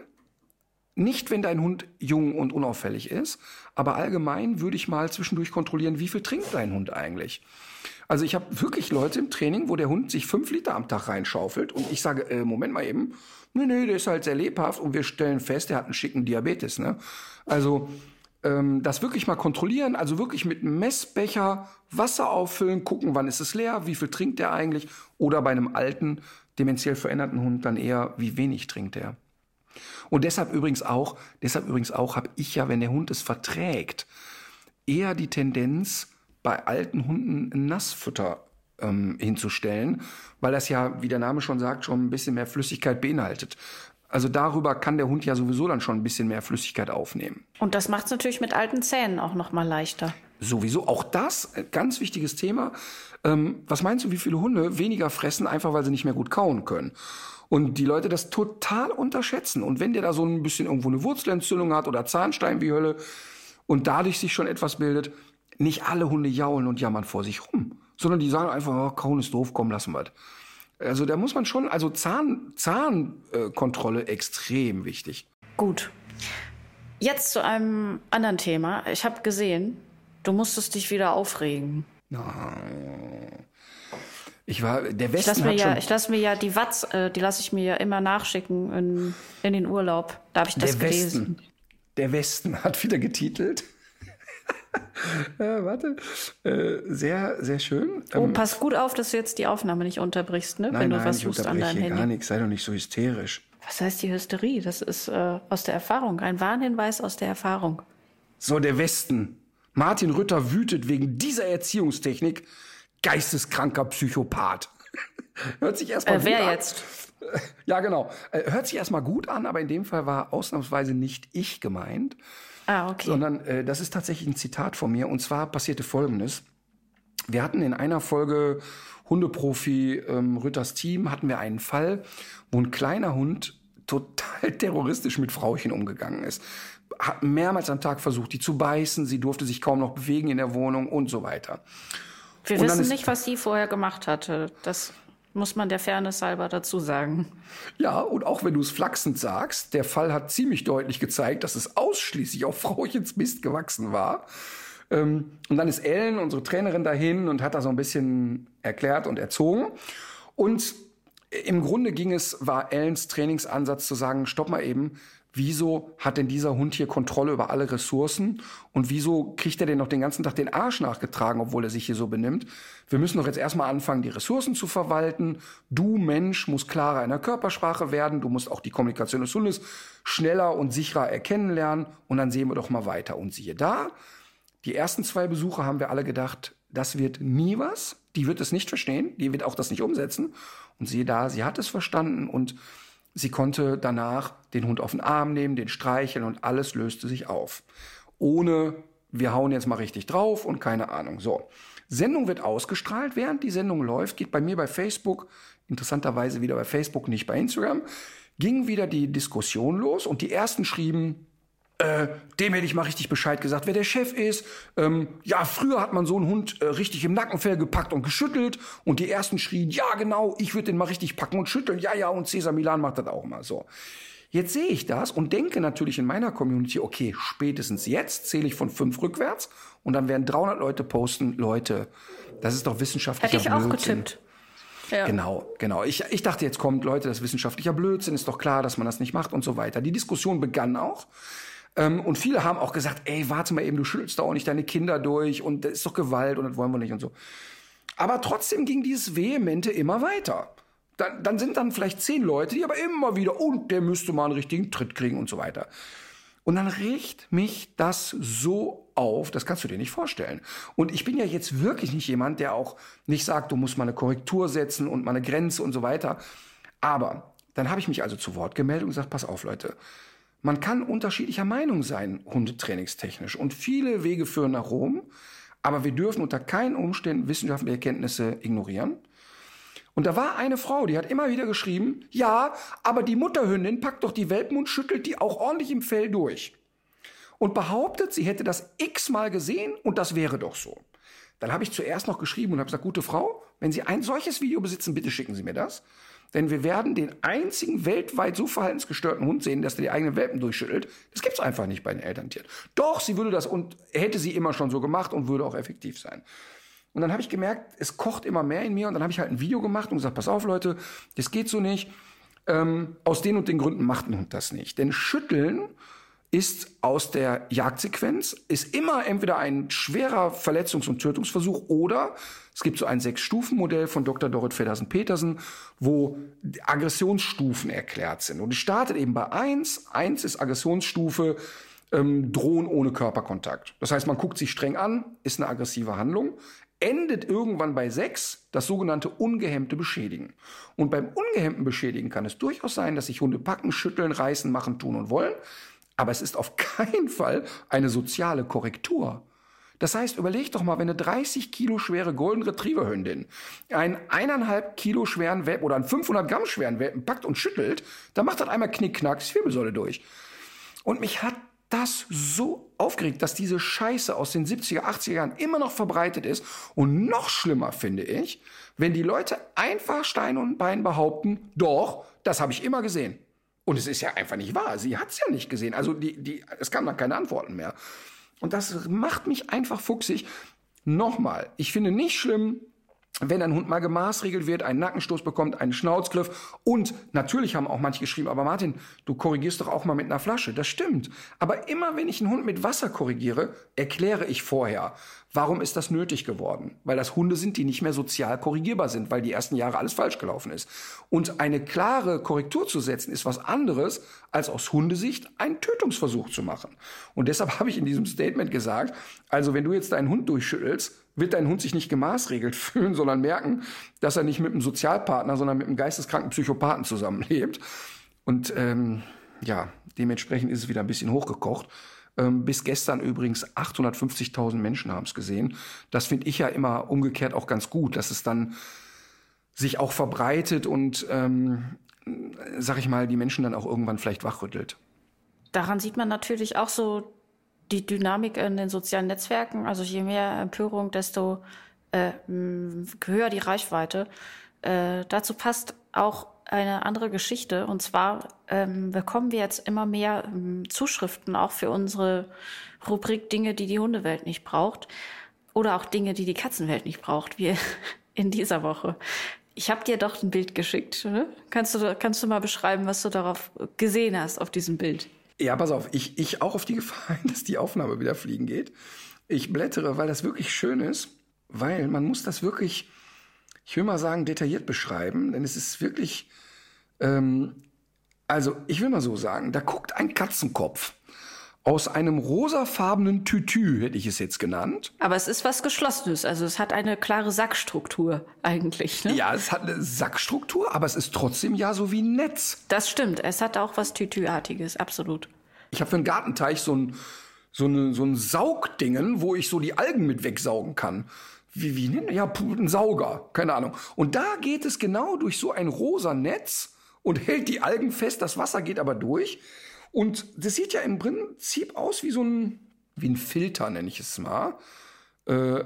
nicht, wenn dein Hund jung und unauffällig ist, aber allgemein würde ich mal zwischendurch kontrollieren, wie viel trinkt dein Hund eigentlich. Also ich habe wirklich Leute im Training, wo der Hund sich fünf Liter am Tag reinschaufelt und ich sage, äh, Moment mal eben, nee, nee, der ist halt sehr lebhaft und wir stellen fest, der hat einen schicken Diabetes. Ne? Also ähm, das wirklich mal kontrollieren, also wirklich mit einem Messbecher Wasser auffüllen, gucken, wann ist es leer, wie viel trinkt der eigentlich oder bei einem alten, dementiell veränderten Hund dann eher, wie wenig trinkt er. Und deshalb übrigens auch, deshalb übrigens auch habe ich ja, wenn der Hund es verträgt, eher die Tendenz, bei alten Hunden Nassfutter ähm, hinzustellen, weil das ja, wie der Name schon sagt, schon ein bisschen mehr Flüssigkeit beinhaltet. Also darüber kann der Hund ja sowieso dann schon ein bisschen mehr Flüssigkeit aufnehmen. Und das macht es natürlich mit alten Zähnen auch noch mal leichter. Sowieso, auch das, ganz wichtiges Thema. Ähm, was meinst du, wie viele Hunde weniger fressen, einfach weil sie nicht mehr gut kauen können? Und die Leute das total unterschätzen. Und wenn der da so ein bisschen irgendwo eine Wurzelentzündung hat oder Zahnstein wie Hölle und dadurch sich schon etwas bildet, nicht alle Hunde jaulen und jammern vor sich rum, sondern die sagen einfach, oh, kauen ist doof, komm, lassen wir Also da muss man schon, also Zahn, Zahnkontrolle äh, extrem wichtig. Gut. Jetzt zu einem anderen Thema. Ich habe gesehen, du musstest dich wieder aufregen. Ich war, der Ich Westen lasse mir, ja, ich lass mir ja die Watz, äh, die lasse ich mir ja immer nachschicken in, in den Urlaub. Da habe ich das der gelesen. Westen, der Westen hat wieder getitelt. äh, warte, äh, sehr, sehr schön. Oh, Ähm, pass gut auf, dass du jetzt die Aufnahme nicht unterbrichst, ne? nein, wenn du nein, was ich suchst an deinem hier gar Handy. nichts, sei doch nicht so hysterisch. Was heißt die Hysterie? Das ist äh, aus der Erfahrung, ein Warnhinweis aus der Erfahrung. So, der Westen. Martin Rütter wütet wegen dieser Erziehungstechnik. Geisteskranker Psychopath. Hört sich erstmal Äh, gut wer an. jetzt? Ja, genau. Äh, Hört sich erstmal gut an, aber in dem Fall war ausnahmsweise nicht ich gemeint, Ah, okay. sondern äh, das ist tatsächlich ein Zitat von mir. Und zwar passierte Folgendes. Wir hatten in einer Folge Hundeprofi ähm, Rütters Team hatten wir einen Fall, wo ein kleiner Hund total terroristisch mit Frauchen umgegangen ist. Hat mehrmals am Tag versucht, die zu beißen. Sie durfte sich kaum noch bewegen in der Wohnung und so weiter. Wir und wissen nicht, was sie vorher gemacht hatte. Das muss man der Fairness halber dazu sagen. Ja, und auch wenn du es flachsend sagst, der Fall hat ziemlich deutlich gezeigt, dass es ausschließlich auf Frauchens Mist gewachsen war. Ähm, und dann ist Ellen, unsere Trainerin, dahin und hat da so ein bisschen erklärt und erzogen. Und im Grunde ging es, war Ellens Trainingsansatz zu sagen, stopp mal eben, wieso hat denn dieser Hund hier Kontrolle über alle Ressourcen und wieso kriegt er denn noch den ganzen Tag den Arsch nachgetragen, obwohl er sich hier so benimmt? Wir müssen doch jetzt erstmal anfangen, die Ressourcen zu verwalten. Du Mensch musst klarer in der Körpersprache werden, du musst auch die Kommunikation des Hundes schneller und sicherer erkennen lernen und dann sehen wir doch mal weiter. Und siehe da, die ersten zwei Besuche haben wir alle gedacht, das wird nie was. Die wird es nicht verstehen, die wird auch das nicht umsetzen. Und siehe da, sie hat es verstanden und sie konnte danach den Hund auf den Arm nehmen, den streicheln und alles löste sich auf. Ohne, wir hauen jetzt mal richtig drauf und keine Ahnung. So. Sendung wird ausgestrahlt. Während die Sendung läuft, geht bei mir bei Facebook, interessanterweise wieder bei Facebook, nicht bei Instagram, ging wieder die Diskussion los und die ersten schrieben, äh, dem hätte ich mal richtig Bescheid gesagt, wer der Chef ist. Ähm, ja, früher hat man so einen Hund äh, richtig im Nackenfell gepackt und geschüttelt. Und die ersten schrien, ja genau, ich würde den mal richtig packen und schütteln. Ja, ja, und Cesar Milan macht das auch mal so. Jetzt sehe ich das und denke natürlich in meiner Community, okay, spätestens jetzt zähle ich von fünf rückwärts und dann werden 300 Leute posten, Leute, das ist doch wissenschaftlicher Hätte ich auch Blödsinn. getippt. Ja. Genau, genau. Ich, ich dachte, jetzt kommt, Leute, das ist wissenschaftlicher Blödsinn, ist doch klar, dass man das nicht macht und so weiter. Die Diskussion begann auch. Ähm, und viele haben auch gesagt, ey, warte mal eben, du schüttelst da auch nicht deine Kinder durch und das ist doch Gewalt und das wollen wir nicht und so. Aber trotzdem ging dieses Vehemente immer weiter. Dann, dann sind dann vielleicht zehn Leute, die aber immer wieder, und der müsste mal einen richtigen Tritt kriegen und so weiter. Und dann riecht mich das so auf, das kannst du dir nicht vorstellen. Und ich bin ja jetzt wirklich nicht jemand, der auch nicht sagt, du musst mal eine Korrektur setzen und mal eine Grenze und so weiter. Aber dann habe ich mich also zu Wort gemeldet und gesagt, pass auf, Leute. Man kann unterschiedlicher Meinung sein, hundetrainingstechnisch. Und viele Wege führen nach Rom. Aber wir dürfen unter keinen Umständen wissenschaftliche Erkenntnisse ignorieren. Und da war eine Frau, die hat immer wieder geschrieben, ja, aber die Mutterhündin packt doch die Welpen und schüttelt die auch ordentlich im Fell durch. Und behauptet, sie hätte das x-mal gesehen und das wäre doch so. Dann habe ich zuerst noch geschrieben und habe gesagt, gute Frau, wenn Sie ein solches Video besitzen, bitte schicken Sie mir das. Denn wir werden den einzigen weltweit so verhaltensgestörten Hund sehen, dass der die eigenen Welpen durchschüttelt. Das gibt's einfach nicht bei den Elterntieren. Doch, sie würde das und hätte sie immer schon so gemacht und würde auch effektiv sein. Und dann habe ich gemerkt, es kocht immer mehr in mir und dann habe ich halt ein Video gemacht und gesagt, pass auf Leute, das geht so nicht. Ähm, aus den und den Gründen macht ein Hund das nicht. Denn Schütteln ist aus der Jagdsequenz, ist immer entweder ein schwerer Verletzungs- und Tötungsversuch oder es gibt so ein Sechs-Stufen-Modell von Dr. Dorrit Feddersen-Petersen, wo Aggressionsstufen erklärt sind. Und es startet eben bei eins. Eins ist Aggressionsstufe ähm, Drohen ohne Körperkontakt. Das heißt, man guckt sich streng an, ist eine aggressive Handlung endet irgendwann bei sechs das sogenannte ungehemmte Beschädigen. Und beim ungehemmten Beschädigen kann es durchaus sein, dass sich Hunde packen, schütteln, reißen, machen, tun und wollen. Aber es ist auf keinen Fall eine soziale Korrektur. Das heißt, überleg doch mal, wenn eine 30 Kilo schwere Golden Retriever Hündin einen eineinhalb Kilo schweren Welpen oder einen 500 Gramm schweren Welpen packt und schüttelt, dann macht das einmal Knickknack, die Wirbelsäule durch. Und mich hat das so aufgeregt, dass diese Scheiße aus den 70er, 80er Jahren immer noch verbreitet ist. Und noch schlimmer finde ich, wenn die Leute einfach Stein und Bein behaupten, doch, das habe ich immer gesehen. Und es ist ja einfach nicht wahr. Sie hat es ja nicht gesehen. Also die, die, es kamen dann keine Antworten mehr. Und das macht mich einfach fuchsig. Nochmal, ich finde nicht schlimm, wenn ein Hund mal gemaßregelt wird, einen Nackenstoß bekommt, einen Schnauzgriff. Und natürlich haben auch manche geschrieben, aber Martin, du korrigierst doch auch mal mit einer Flasche. Das stimmt. Aber immer wenn ich einen Hund mit Wasser korrigiere, erkläre ich vorher, warum ist das nötig geworden? Weil das Hunde sind, die nicht mehr sozial korrigierbar sind, weil die ersten Jahre alles falsch gelaufen ist. Und eine klare Korrektur zu setzen, ist was anderes, als aus Hundesicht einen Tötungsversuch zu machen. Und deshalb habe ich in diesem Statement gesagt, also wenn du jetzt deinen Hund durchschüttelst, wird dein Hund sich nicht gemaßregelt fühlen, sondern merken, dass er nicht mit einem Sozialpartner, sondern mit einem geisteskranken Psychopathen zusammenlebt. Und ähm, ja, dementsprechend ist es wieder ein bisschen hochgekocht. Ähm, bis gestern übrigens 850.000 Menschen haben es gesehen. Das finde ich ja immer umgekehrt auch ganz gut, dass es dann sich auch verbreitet und, ähm, sag ich mal, die Menschen dann auch irgendwann vielleicht wachrüttelt. Daran sieht man natürlich auch so die Dynamik in den sozialen Netzwerken. Also je mehr Empörung, desto äh, höher die Reichweite. Äh, dazu passt auch eine andere Geschichte. Und zwar ähm, bekommen wir jetzt immer mehr ähm, Zuschriften auch für unsere Rubrik Dinge, die die Hundewelt nicht braucht. Oder auch Dinge, die die Katzenwelt nicht braucht, wie in dieser Woche. Ich habe dir doch ein Bild geschickt. Ne? Kannst, du, kannst du mal beschreiben, was du darauf gesehen hast, auf diesem Bild? Ja, pass auf, ich, ich auch auf die Gefahr, dass die Aufnahme wieder fliegen geht. Ich blättere, weil das wirklich schön ist, weil man muss das wirklich, ich will mal sagen, detailliert beschreiben, denn es ist wirklich, ähm, also ich will mal so sagen, da guckt ein Katzenkopf aus einem rosafarbenen Tütü, hätte ich es jetzt genannt. Aber es ist was Geschlossenes, also es hat eine klare Sackstruktur eigentlich. Ne? Ja, es hat eine Sackstruktur, aber es ist trotzdem ja so wie ein Netz. Das stimmt, es hat auch was Tütüartiges, absolut. Ich habe für einen Gartenteich so ein, so, eine, so ein Saugdingen, wo ich so die Algen mit wegsaugen kann. Wie, wie nennt Ja, ein Sauger, keine Ahnung. Und da geht es genau durch so ein rosa Netz und hält die Algen fest, das Wasser geht aber durch. Und das sieht ja im Prinzip aus wie so ein, wie ein Filter, nenne ich es mal. Äh,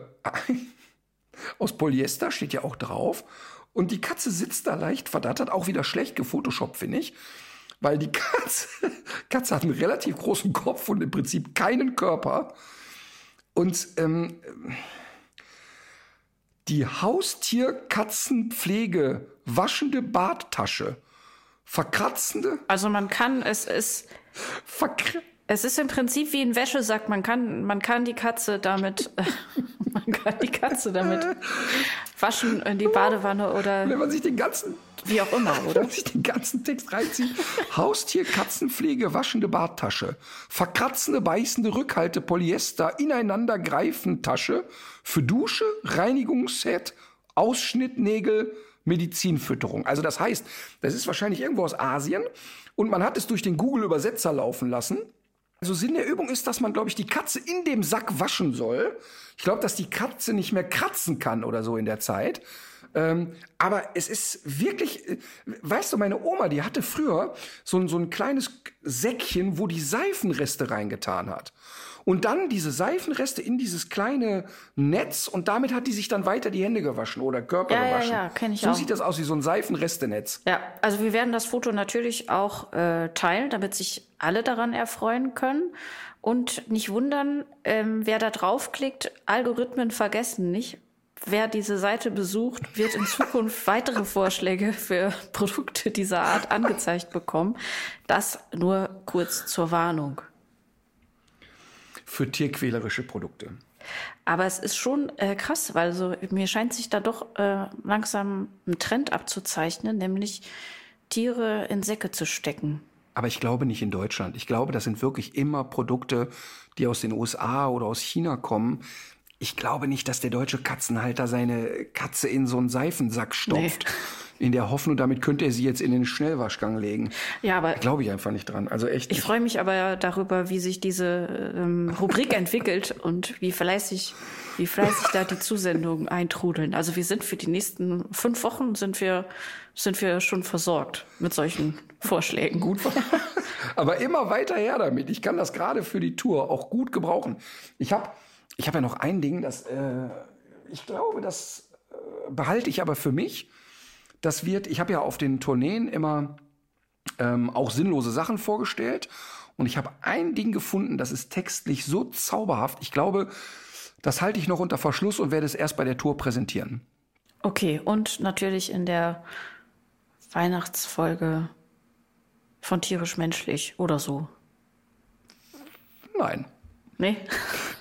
aus Polyester steht ja auch drauf. Und die Katze sitzt da leicht verdattert, auch wieder schlecht gefotoshoppt, finde ich. Weil die Katze, Katze hat einen relativ großen Kopf und im Prinzip keinen Körper. Und ähm, die Haustierkatzenpflege waschende Badtasche verkratzende. Also man kann, es ist, Verkr es ist im Prinzip wie ein Wäschesack. Man kann, man kann die Katze damit, man kann die Katze damit waschen in die Badewanne oder wenn man sich den ganzen wie auch immer, wenn oder? man sich den ganzen Text reinzieht. Haustier, Katzenpflege, waschende Badtasche, verkratzende, beißende Rückhalte, Polyester, ineinander greifen Tasche für Dusche, Reinigungsset, Ausschnittnägel, Medizinfütterung. Also das heißt, das ist wahrscheinlich irgendwo aus Asien und man hat es durch den Google-Übersetzer laufen lassen. Also Sinn der Übung ist, dass man, glaube ich, die Katze in dem Sack waschen soll. Ich glaube, dass die Katze nicht mehr kratzen kann oder so in der Zeit. Ähm, aber es ist wirklich, äh, weißt du, meine Oma, die hatte früher so, ein so ein kleines Säckchen, wo die Seifenreste reingetan hat. Und dann diese Seifenreste in dieses kleine Netz und damit hat die sich dann weiter die Hände gewaschen oder Körper Ja, ja, gewaschen. ja, kenn ich so auch. sieht das aus wie so ein Seifenrestenetz. Ja, also wir werden das Foto natürlich auch äh, teilen, damit sich alle daran erfreuen können. Und nicht wundern, ähm, wer da draufklickt, Algorithmen vergessen nicht. Wer diese Seite besucht, wird in Zukunft weitere Vorschläge für Produkte dieser Art angezeigt bekommen. Das nur kurz zur Warnung. Für tierquälerische Produkte. Aber es ist schon äh, krass, weil so mir scheint sich da doch äh, langsam ein Trend abzuzeichnen, nämlich Tiere in Säcke zu stecken. Aber ich glaube nicht in Deutschland. Ich glaube, das sind wirklich immer Produkte, die aus den USA oder aus China kommen. Ich glaube nicht, dass der deutsche Katzenhalter seine Katze in so einen Seifensack stopft. In der Hoffnung, damit könnte er sie jetzt in den Schnellwaschgang legen. Ja, aber Glaube ich einfach nicht dran. Also echt. ich freue mich aber darüber, wie sich diese ähm, Rubrik entwickelt und wie fleißig, wie fleißig da die Zusendungen eintrudeln. Also wir sind für die nächsten fünf Wochen sind wir sind wir schon versorgt mit solchen Vorschlägen. gut. Aber immer weiter her damit. Ich kann das gerade für die Tour auch gut gebrauchen. Ich habe ich hab ja noch ein Ding, das äh, ich glaube, das äh, behalte ich aber für mich. Das wird, ich habe ja auf den Tourneen immer ähm, auch sinnlose Sachen vorgestellt. Und ich habe ein Ding gefunden, das ist textlich so zauberhaft. Ich glaube, das halte ich noch unter Verschluss und werde es erst bei der Tour präsentieren. Okay, und natürlich in der Weihnachtsfolge von tierisch menschlich oder so. Nein. Nee.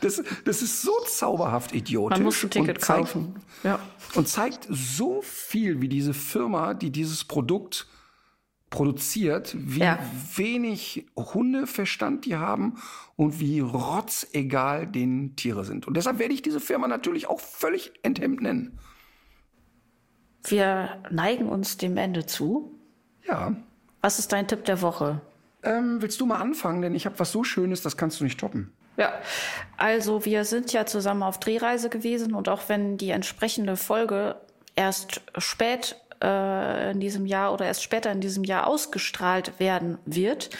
Das, das ist so zauberhaft idiotisch. Man muss ein Ticket und zeigt, kaufen. Ja. Und zeigt so viel, wie diese Firma, die dieses Produkt produziert, wie Ja. wenig Hundeverstand die haben und wie rotzegal den Tiere sind. Und deshalb werde ich diese Firma natürlich auch völlig enthemmt nennen. Wir neigen uns dem Ende zu. Ja. Was ist dein Tipp der Woche? Ähm, willst du mal anfangen? Denn ich habe was so Schönes, das kannst du nicht toppen. Ja, also wir sind ja zusammen auf Drehreise gewesen und auch wenn die entsprechende Folge erst spät äh, in diesem Jahr oder erst später in diesem Jahr ausgestrahlt werden wird,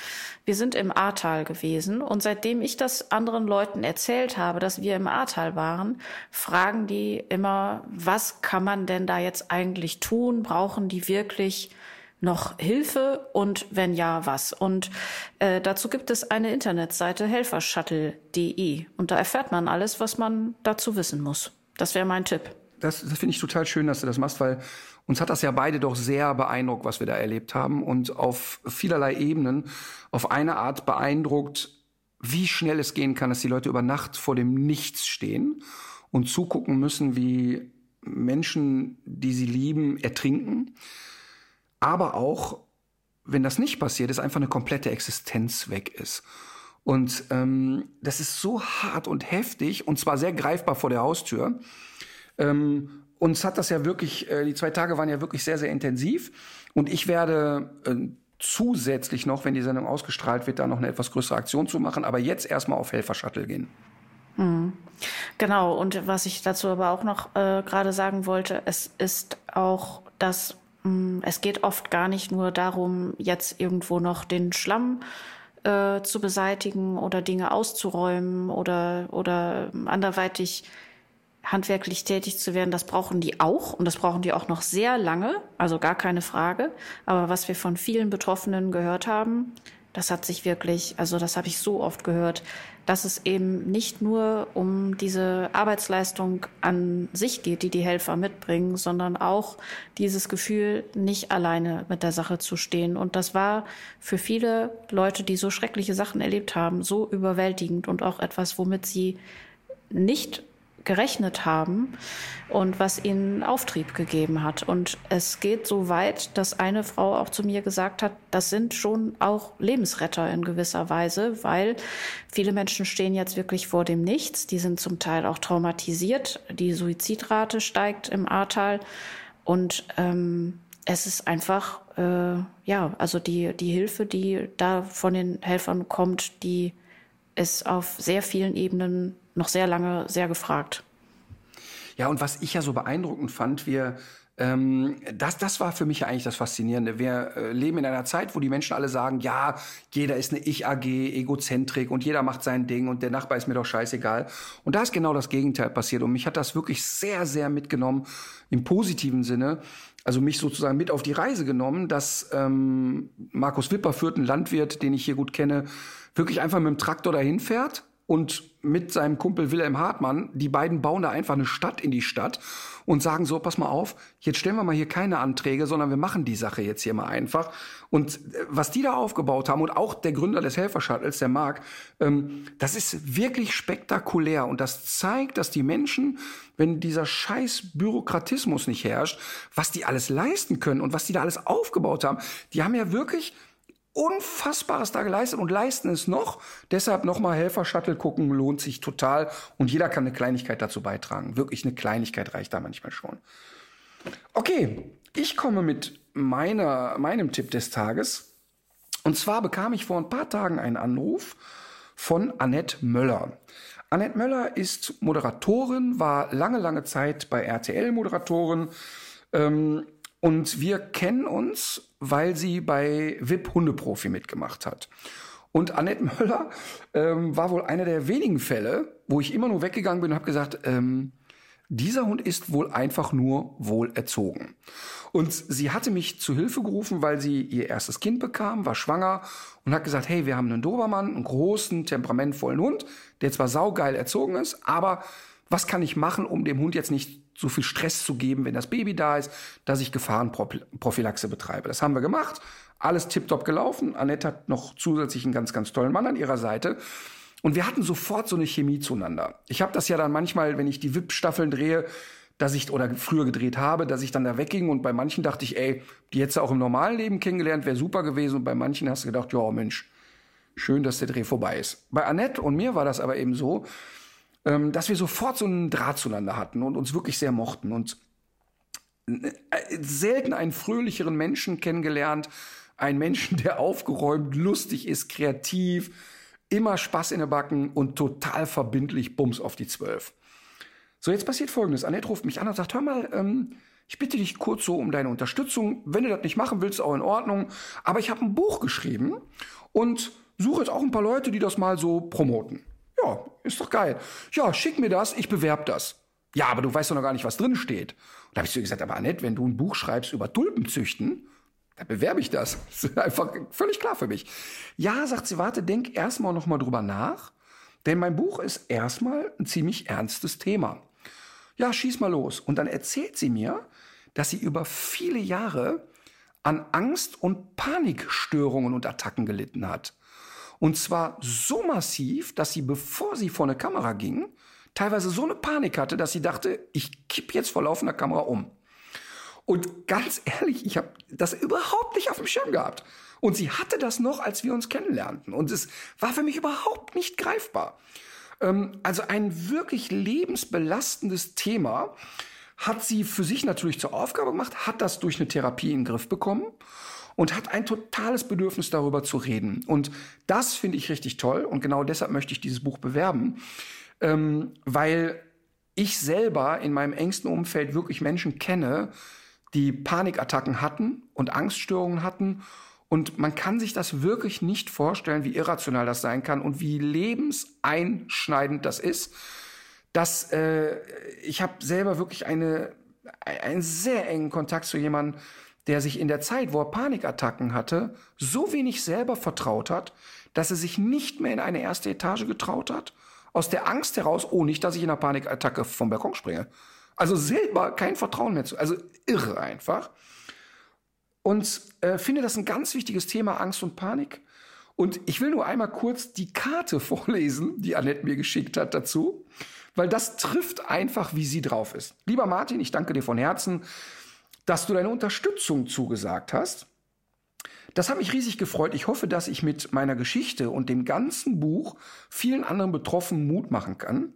wir sind im Ahrtal gewesen und seitdem ich das anderen Leuten erzählt habe, dass wir im Ahrtal waren, fragen die immer, was kann man denn da jetzt eigentlich tun? Brauchen die wirklich noch Hilfe und wenn ja, was? Und äh, dazu gibt es eine Internetseite helfershuttle.de und da erfährt man alles, was man dazu wissen muss. Das wäre mein Tipp. Das, das finde ich total schön, dass du das machst, weil uns hat das ja beide doch sehr beeindruckt, was wir da erlebt haben und auf vielerlei Ebenen auf eine Art beeindruckt, wie schnell es gehen kann, dass die Leute über Nacht vor dem Nichts stehen und zugucken müssen, wie Menschen, die sie lieben, ertrinken. Aber auch, wenn das nicht passiert, ist einfach eine komplette Existenz weg ist. Und ähm, das ist so hart und heftig und zwar sehr greifbar vor der Haustür. Ähm, uns hat das ja wirklich, äh, die zwei Tage waren ja wirklich sehr, sehr intensiv. Und ich werde äh, zusätzlich noch, wenn die Sendung ausgestrahlt wird, da noch eine etwas größere Aktion zu machen. Aber jetzt erstmal auf Helfer-Shuttle gehen. Genau, und was ich dazu aber auch noch äh, gerade sagen wollte, es ist auch das, es geht oft gar nicht nur darum, jetzt irgendwo noch den Schlamm äh, zu beseitigen oder Dinge auszuräumen oder, oder anderweitig handwerklich tätig zu werden, das brauchen die auch und das brauchen die auch noch sehr lange, also gar keine Frage. Aber was wir von vielen Betroffenen gehört haben, das hat sich wirklich, also das habe ich so oft gehört, dass es eben nicht nur um diese Arbeitsleistung an sich geht, die die Helfer mitbringen, sondern auch dieses Gefühl, nicht alleine mit der Sache zu stehen. Und das war für viele Leute, die so schreckliche Sachen erlebt haben, so überwältigend und auch etwas, womit sie nicht gerechnet haben und was ihnen Auftrieb gegeben hat. Und es geht so weit, dass eine Frau auch zu mir gesagt hat, das sind schon auch Lebensretter in gewisser Weise, weil viele Menschen stehen jetzt wirklich vor dem Nichts. Die sind zum Teil auch traumatisiert. Die Suizidrate steigt im Ahrtal und ähm, es ist einfach, äh, ja, also die, die Hilfe, die da von den Helfern kommt, die ist auf sehr vielen Ebenen noch sehr lange sehr gefragt. Ja, und was ich ja so beeindruckend fand, wir ähm, das, das war für mich ja eigentlich das Faszinierende. Wir äh, leben in einer Zeit, wo die Menschen alle sagen, ja, jeder ist eine Ich-AG, Egozentrik und jeder macht sein Ding und der Nachbar ist mir doch scheißegal. Und da ist genau das Gegenteil passiert. Und mich hat das wirklich sehr, sehr mitgenommen, im positiven Sinne. Also mich sozusagen mit auf die Reise genommen, dass ähm, Markus Wipper führt, ein Landwirt, den ich hier gut kenne, wirklich einfach mit dem Traktor dahin fährt und mit seinem Kumpel Wilhelm Hartmann, die beiden bauen da einfach eine Stadt in die Stadt und sagen so, pass mal auf, jetzt stellen wir mal hier keine Anträge, sondern wir machen die Sache jetzt hier mal einfach. Und äh, was die da aufgebaut haben und auch der Gründer des Helfershuttles, der Marc, ähm, das ist wirklich spektakulär und das zeigt, dass die Menschen, wenn dieser scheiß Bürokratismus nicht herrscht, was die alles leisten können und was die da alles aufgebaut haben, die haben ja wirklich Unfassbares da geleistet und leisten es noch. Deshalb nochmal Helfer-Shuttle gucken, lohnt sich total. Und jeder kann eine Kleinigkeit dazu beitragen. Wirklich eine Kleinigkeit reicht da manchmal schon. Okay, ich komme mit meiner, meinem Tipp des Tages. Und zwar bekam ich vor ein paar Tagen einen Anruf von Annette Möller. Annette Möller ist Moderatorin, war lange, lange Zeit bei RTL Moderatorin. Ähm, und wir kennen uns, weil sie bei VIP Hundeprofi mitgemacht hat. Und Annette Möller ähm, war wohl einer der wenigen Fälle, wo ich immer nur weggegangen bin und habe gesagt, ähm, dieser Hund ist wohl einfach nur wohl erzogen. Und sie hatte mich zu Hilfe gerufen, weil sie ihr erstes Kind bekam, war schwanger und hat gesagt, hey, wir haben einen Dobermann, einen großen, temperamentvollen Hund, der zwar saugeil erzogen ist, aber was kann ich machen, um dem Hund jetzt nicht so viel Stress zu geben, wenn das Baby da ist, dass ich Gefahrenprophylaxe betreibe. Das haben wir gemacht, alles tiptop gelaufen. Annette hat noch zusätzlich einen ganz, ganz tollen Mann an ihrer Seite. Und wir hatten sofort so eine Chemie zueinander. Ich habe das ja dann manchmal, wenn ich die VIP-Staffeln drehe, dass ich oder früher gedreht habe, dass ich dann da wegging und bei manchen dachte ich, ey, die hättest du auch im normalen Leben kennengelernt, wäre super gewesen und bei manchen hast du gedacht, ja Mensch, schön, dass der Dreh vorbei ist. Bei Annette und mir war das aber eben so, ähm, dass wir sofort so einen Draht zueinander hatten und uns wirklich sehr mochten und äh, selten einen fröhlicheren Menschen kennengelernt, einen Menschen, der aufgeräumt, lustig ist, kreativ, immer Spaß in den Backen und total verbindlich Bums auf die Zwölf. So, jetzt passiert Folgendes. Annette ruft mich an und sagt, hör mal, ähm, ich bitte dich kurz so um deine Unterstützung. Wenn du das nicht machen willst, auch in Ordnung. Aber ich habe ein Buch geschrieben und suche jetzt auch ein paar Leute, die das mal so promoten. Ja, ist doch geil. Ja, schick mir das, ich bewerb das. Ja, aber du weißt doch noch gar nicht, was drin steht. Und da habe ich zu ihr gesagt, aber Annette, wenn du ein Buch schreibst über Tulpenzüchten, dann bewerbe ich das. Das ist einfach völlig klar für mich. Ja, sagt sie, warte, denk erstmal noch mal drüber nach. Denn mein Buch ist erstmal ein ziemlich ernstes Thema ja, schieß mal los. Und dann erzählt sie mir, dass sie über viele Jahre an Angst- und Panikstörungen und Attacken gelitten hat. Und zwar so massiv, dass sie, bevor sie vor eine Kamera ging, teilweise so eine Panik hatte, dass sie dachte, ich kipp jetzt vor laufender Kamera um. Und ganz ehrlich, ich habe das überhaupt nicht auf dem Schirm gehabt. Und sie hatte das noch, als wir uns kennenlernten. Und es war für mich überhaupt nicht greifbar. Ähm, also ein wirklich lebensbelastendes Thema hat sie für sich natürlich zur Aufgabe gemacht, hat das durch eine Therapie in den Griff bekommen und hat ein totales Bedürfnis darüber zu reden. Und das finde ich richtig toll und genau deshalb möchte ich dieses Buch bewerben, ähm, weil ich selber in meinem engsten Umfeld wirklich Menschen kenne, die Panikattacken hatten und Angststörungen hatten und man kann sich das wirklich nicht vorstellen, wie irrational das sein kann und wie lebenseinschneidend das ist. Dass äh, ich habe selber wirklich eine, einen sehr engen Kontakt zu jemandem, der sich in der Zeit, wo er Panikattacken hatte, so wenig selber vertraut hat, dass er sich nicht mehr in eine erste Etage getraut hat. Aus der Angst heraus, oh, nicht, dass ich in einer Panikattacke vom Balkon springe. Also selber kein Vertrauen mehr zu. Also irre einfach und äh, finde das ein ganz wichtiges Thema, Angst und Panik. Und ich will nur einmal kurz die Karte vorlesen, die Annette mir geschickt hat dazu, weil das trifft einfach, wie sie drauf ist. Lieber Martin, ich danke dir von Herzen, dass du deine Unterstützung zugesagt hast. Das hat mich riesig gefreut. Ich hoffe, dass ich mit meiner Geschichte und dem ganzen Buch vielen anderen Betroffenen Mut machen kann.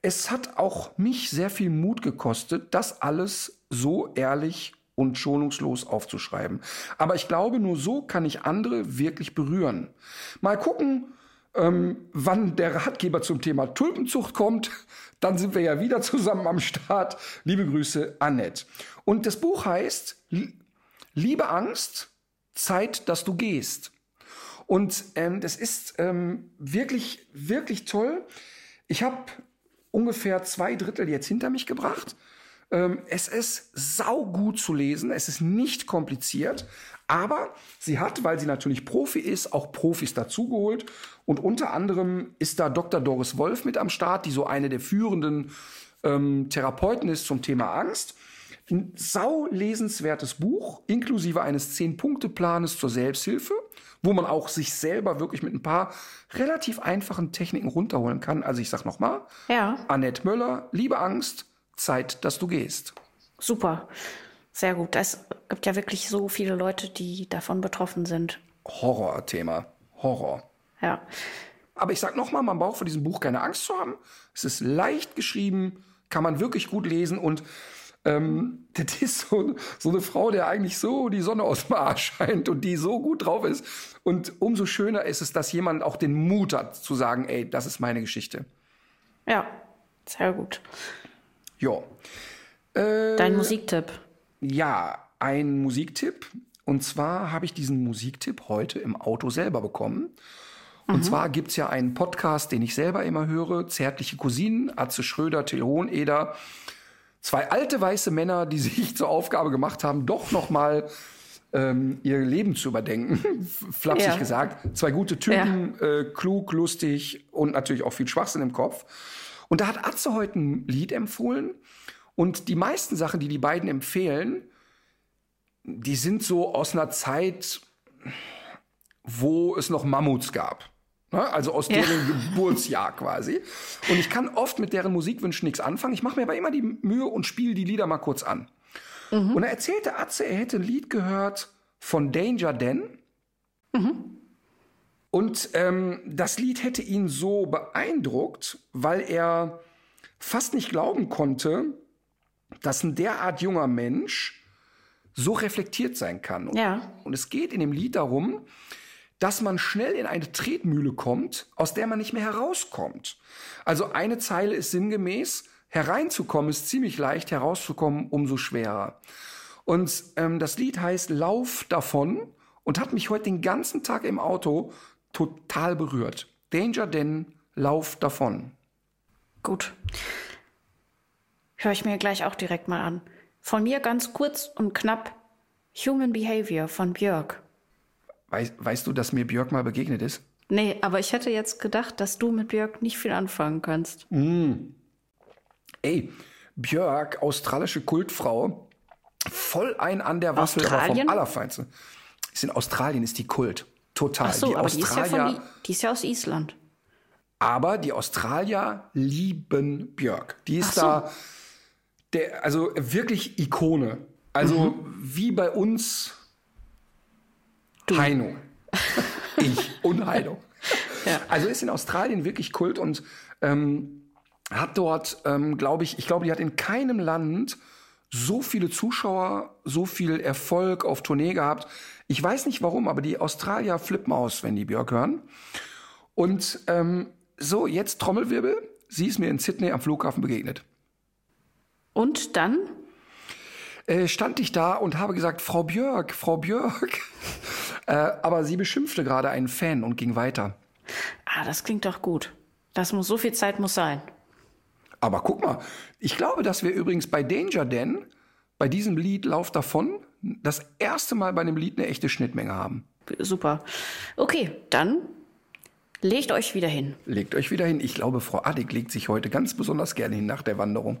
Es hat auch mich sehr viel Mut gekostet, das alles so ehrlich und schonungslos aufzuschreiben. Aber ich glaube, nur so kann ich andere wirklich berühren. Mal gucken, ähm, wann der Ratgeber zum Thema Tulpenzucht kommt. Dann sind wir ja wieder zusammen am Start. Liebe Grüße, Annette. Und das Buch heißt Liebe Angst, Zeit, dass du gehst. Und ähm, das ist ähm, wirklich, wirklich toll. Ich habe ungefähr zwei Drittel jetzt hinter mich gebracht. Ähm, es ist saugut zu lesen, es ist nicht kompliziert, aber sie hat, weil sie natürlich Profi ist, auch Profis dazugeholt. Und unter anderem ist da Dr. Doris Wolf mit am Start, die so eine der führenden ähm, Therapeuten ist zum Thema Angst. Ein sau lesenswertes Buch, inklusive eines Zehn-Punkte-Planes zur Selbsthilfe, wo man auch sich selber wirklich mit ein paar relativ einfachen Techniken runterholen kann. Also ich sag nochmal, ja. Annette Möller, Liebe Angst, Zeit, dass du gehst. Super. Sehr gut. Es gibt ja wirklich so viele Leute, die davon betroffen sind. Horror-Thema. Horror. Ja. Aber ich sag nochmal, man braucht vor diesem Buch keine Angst zu haben. Es ist leicht geschrieben, kann man wirklich gut lesen und ähm, das ist so, so eine Frau, der eigentlich so die Sonne aus dem Arsch scheint und die so gut drauf ist. Und umso schöner ist es, dass jemand auch den Mut hat zu sagen, ey, das ist meine Geschichte. Ja, sehr gut. Ja. Äh, Dein Musiktipp. Ja, ein Musiktipp. Und zwar habe ich diesen Musiktipp heute im Auto selber bekommen. Und zwar gibt's ja einen Podcast, den ich selber immer höre, Zärtliche Cousinen, Atze Schröder, Till Hoheneder. Zwei alte weiße Männer, die sich zur Aufgabe gemacht haben, doch noch mal ähm, ihr Leben zu überdenken. Flapsig Ja. gesagt. Zwei gute Typen, äh, klug, lustig und natürlich auch viel Schwachsinn im Kopf. Und da hat Atze heute ein Lied empfohlen. Und die meisten Sachen, die die beiden empfehlen, die sind so aus einer Zeit, wo es noch Mammuts gab. Ne? Also aus Ja. deren Geburtsjahr quasi. Und ich kann oft mit deren Musikwünschen nichts anfangen. Ich mache mir aber immer die Mühe und spiele die Lieder mal kurz an. Und er erzählte Atze, er hätte ein Lied gehört von Danger Dan. Und ähm, das Lied hätte ihn so beeindruckt, weil er fast nicht glauben konnte, dass ein derart junger Mensch so reflektiert sein kann. Und, Ja. und es geht in dem Lied darum, dass man schnell in eine Tretmühle kommt, aus der man nicht mehr herauskommt. Also eine Zeile ist sinngemäß, hereinzukommen ist ziemlich leicht, herauszukommen umso schwerer. Und ähm, das Lied heißt Lauf davon und hat mich heute den ganzen Tag im Auto total berührt. Danger denn, Lauf davon. Gut. Höre ich mir gleich auch direkt mal an. Von mir ganz kurz und knapp Human Behavior von Björk. Weißt, weißt du, dass mir Björk mal begegnet ist? Nee, aber ich hätte jetzt gedacht, dass du mit Björk nicht viel anfangen kannst. Ey, Björk, australische Kultfrau, voll ein an der Waffel, aber vom? Allerfeinsten. Ist in Australien ist die Kult. Total. Ach so, die aber die ist, ja Australier, von, die ist ja aus Island. aber die Australier lieben Björk. Die ist Ach so. da, der, also wirklich Ikone. Also Mhm. wie bei uns Heino. ich und Heino. Ja. Also ist in Australien wirklich Kult und ähm, hat dort, ähm, glaube ich, ich glaube, die hat in keinem Land so viele Zuschauer, so viel Erfolg auf Tournee gehabt. Ich weiß nicht warum, aber die Australier flippen aus, wenn die Björk hören. Und ähm, so, jetzt Trommelwirbel. Sie ist mir in Sydney am Flughafen begegnet. Und dann? Äh, stand ich da und habe gesagt, Frau Björk, Frau Björk. äh, aber sie beschimpfte gerade einen Fan und ging weiter. Ah, das klingt doch gut. Das muss, so viel Zeit muss sein. Aber guck mal, ich glaube, dass wir übrigens bei Danger Dan, bei diesem Lied Lauf davon, das erste Mal bei einem Lied eine echte Schnittmenge haben. Super. Okay, dann legt euch wieder hin. Legt euch wieder hin. Ich glaube, Frau Addig legt sich heute ganz besonders gerne hin nach der Wanderung.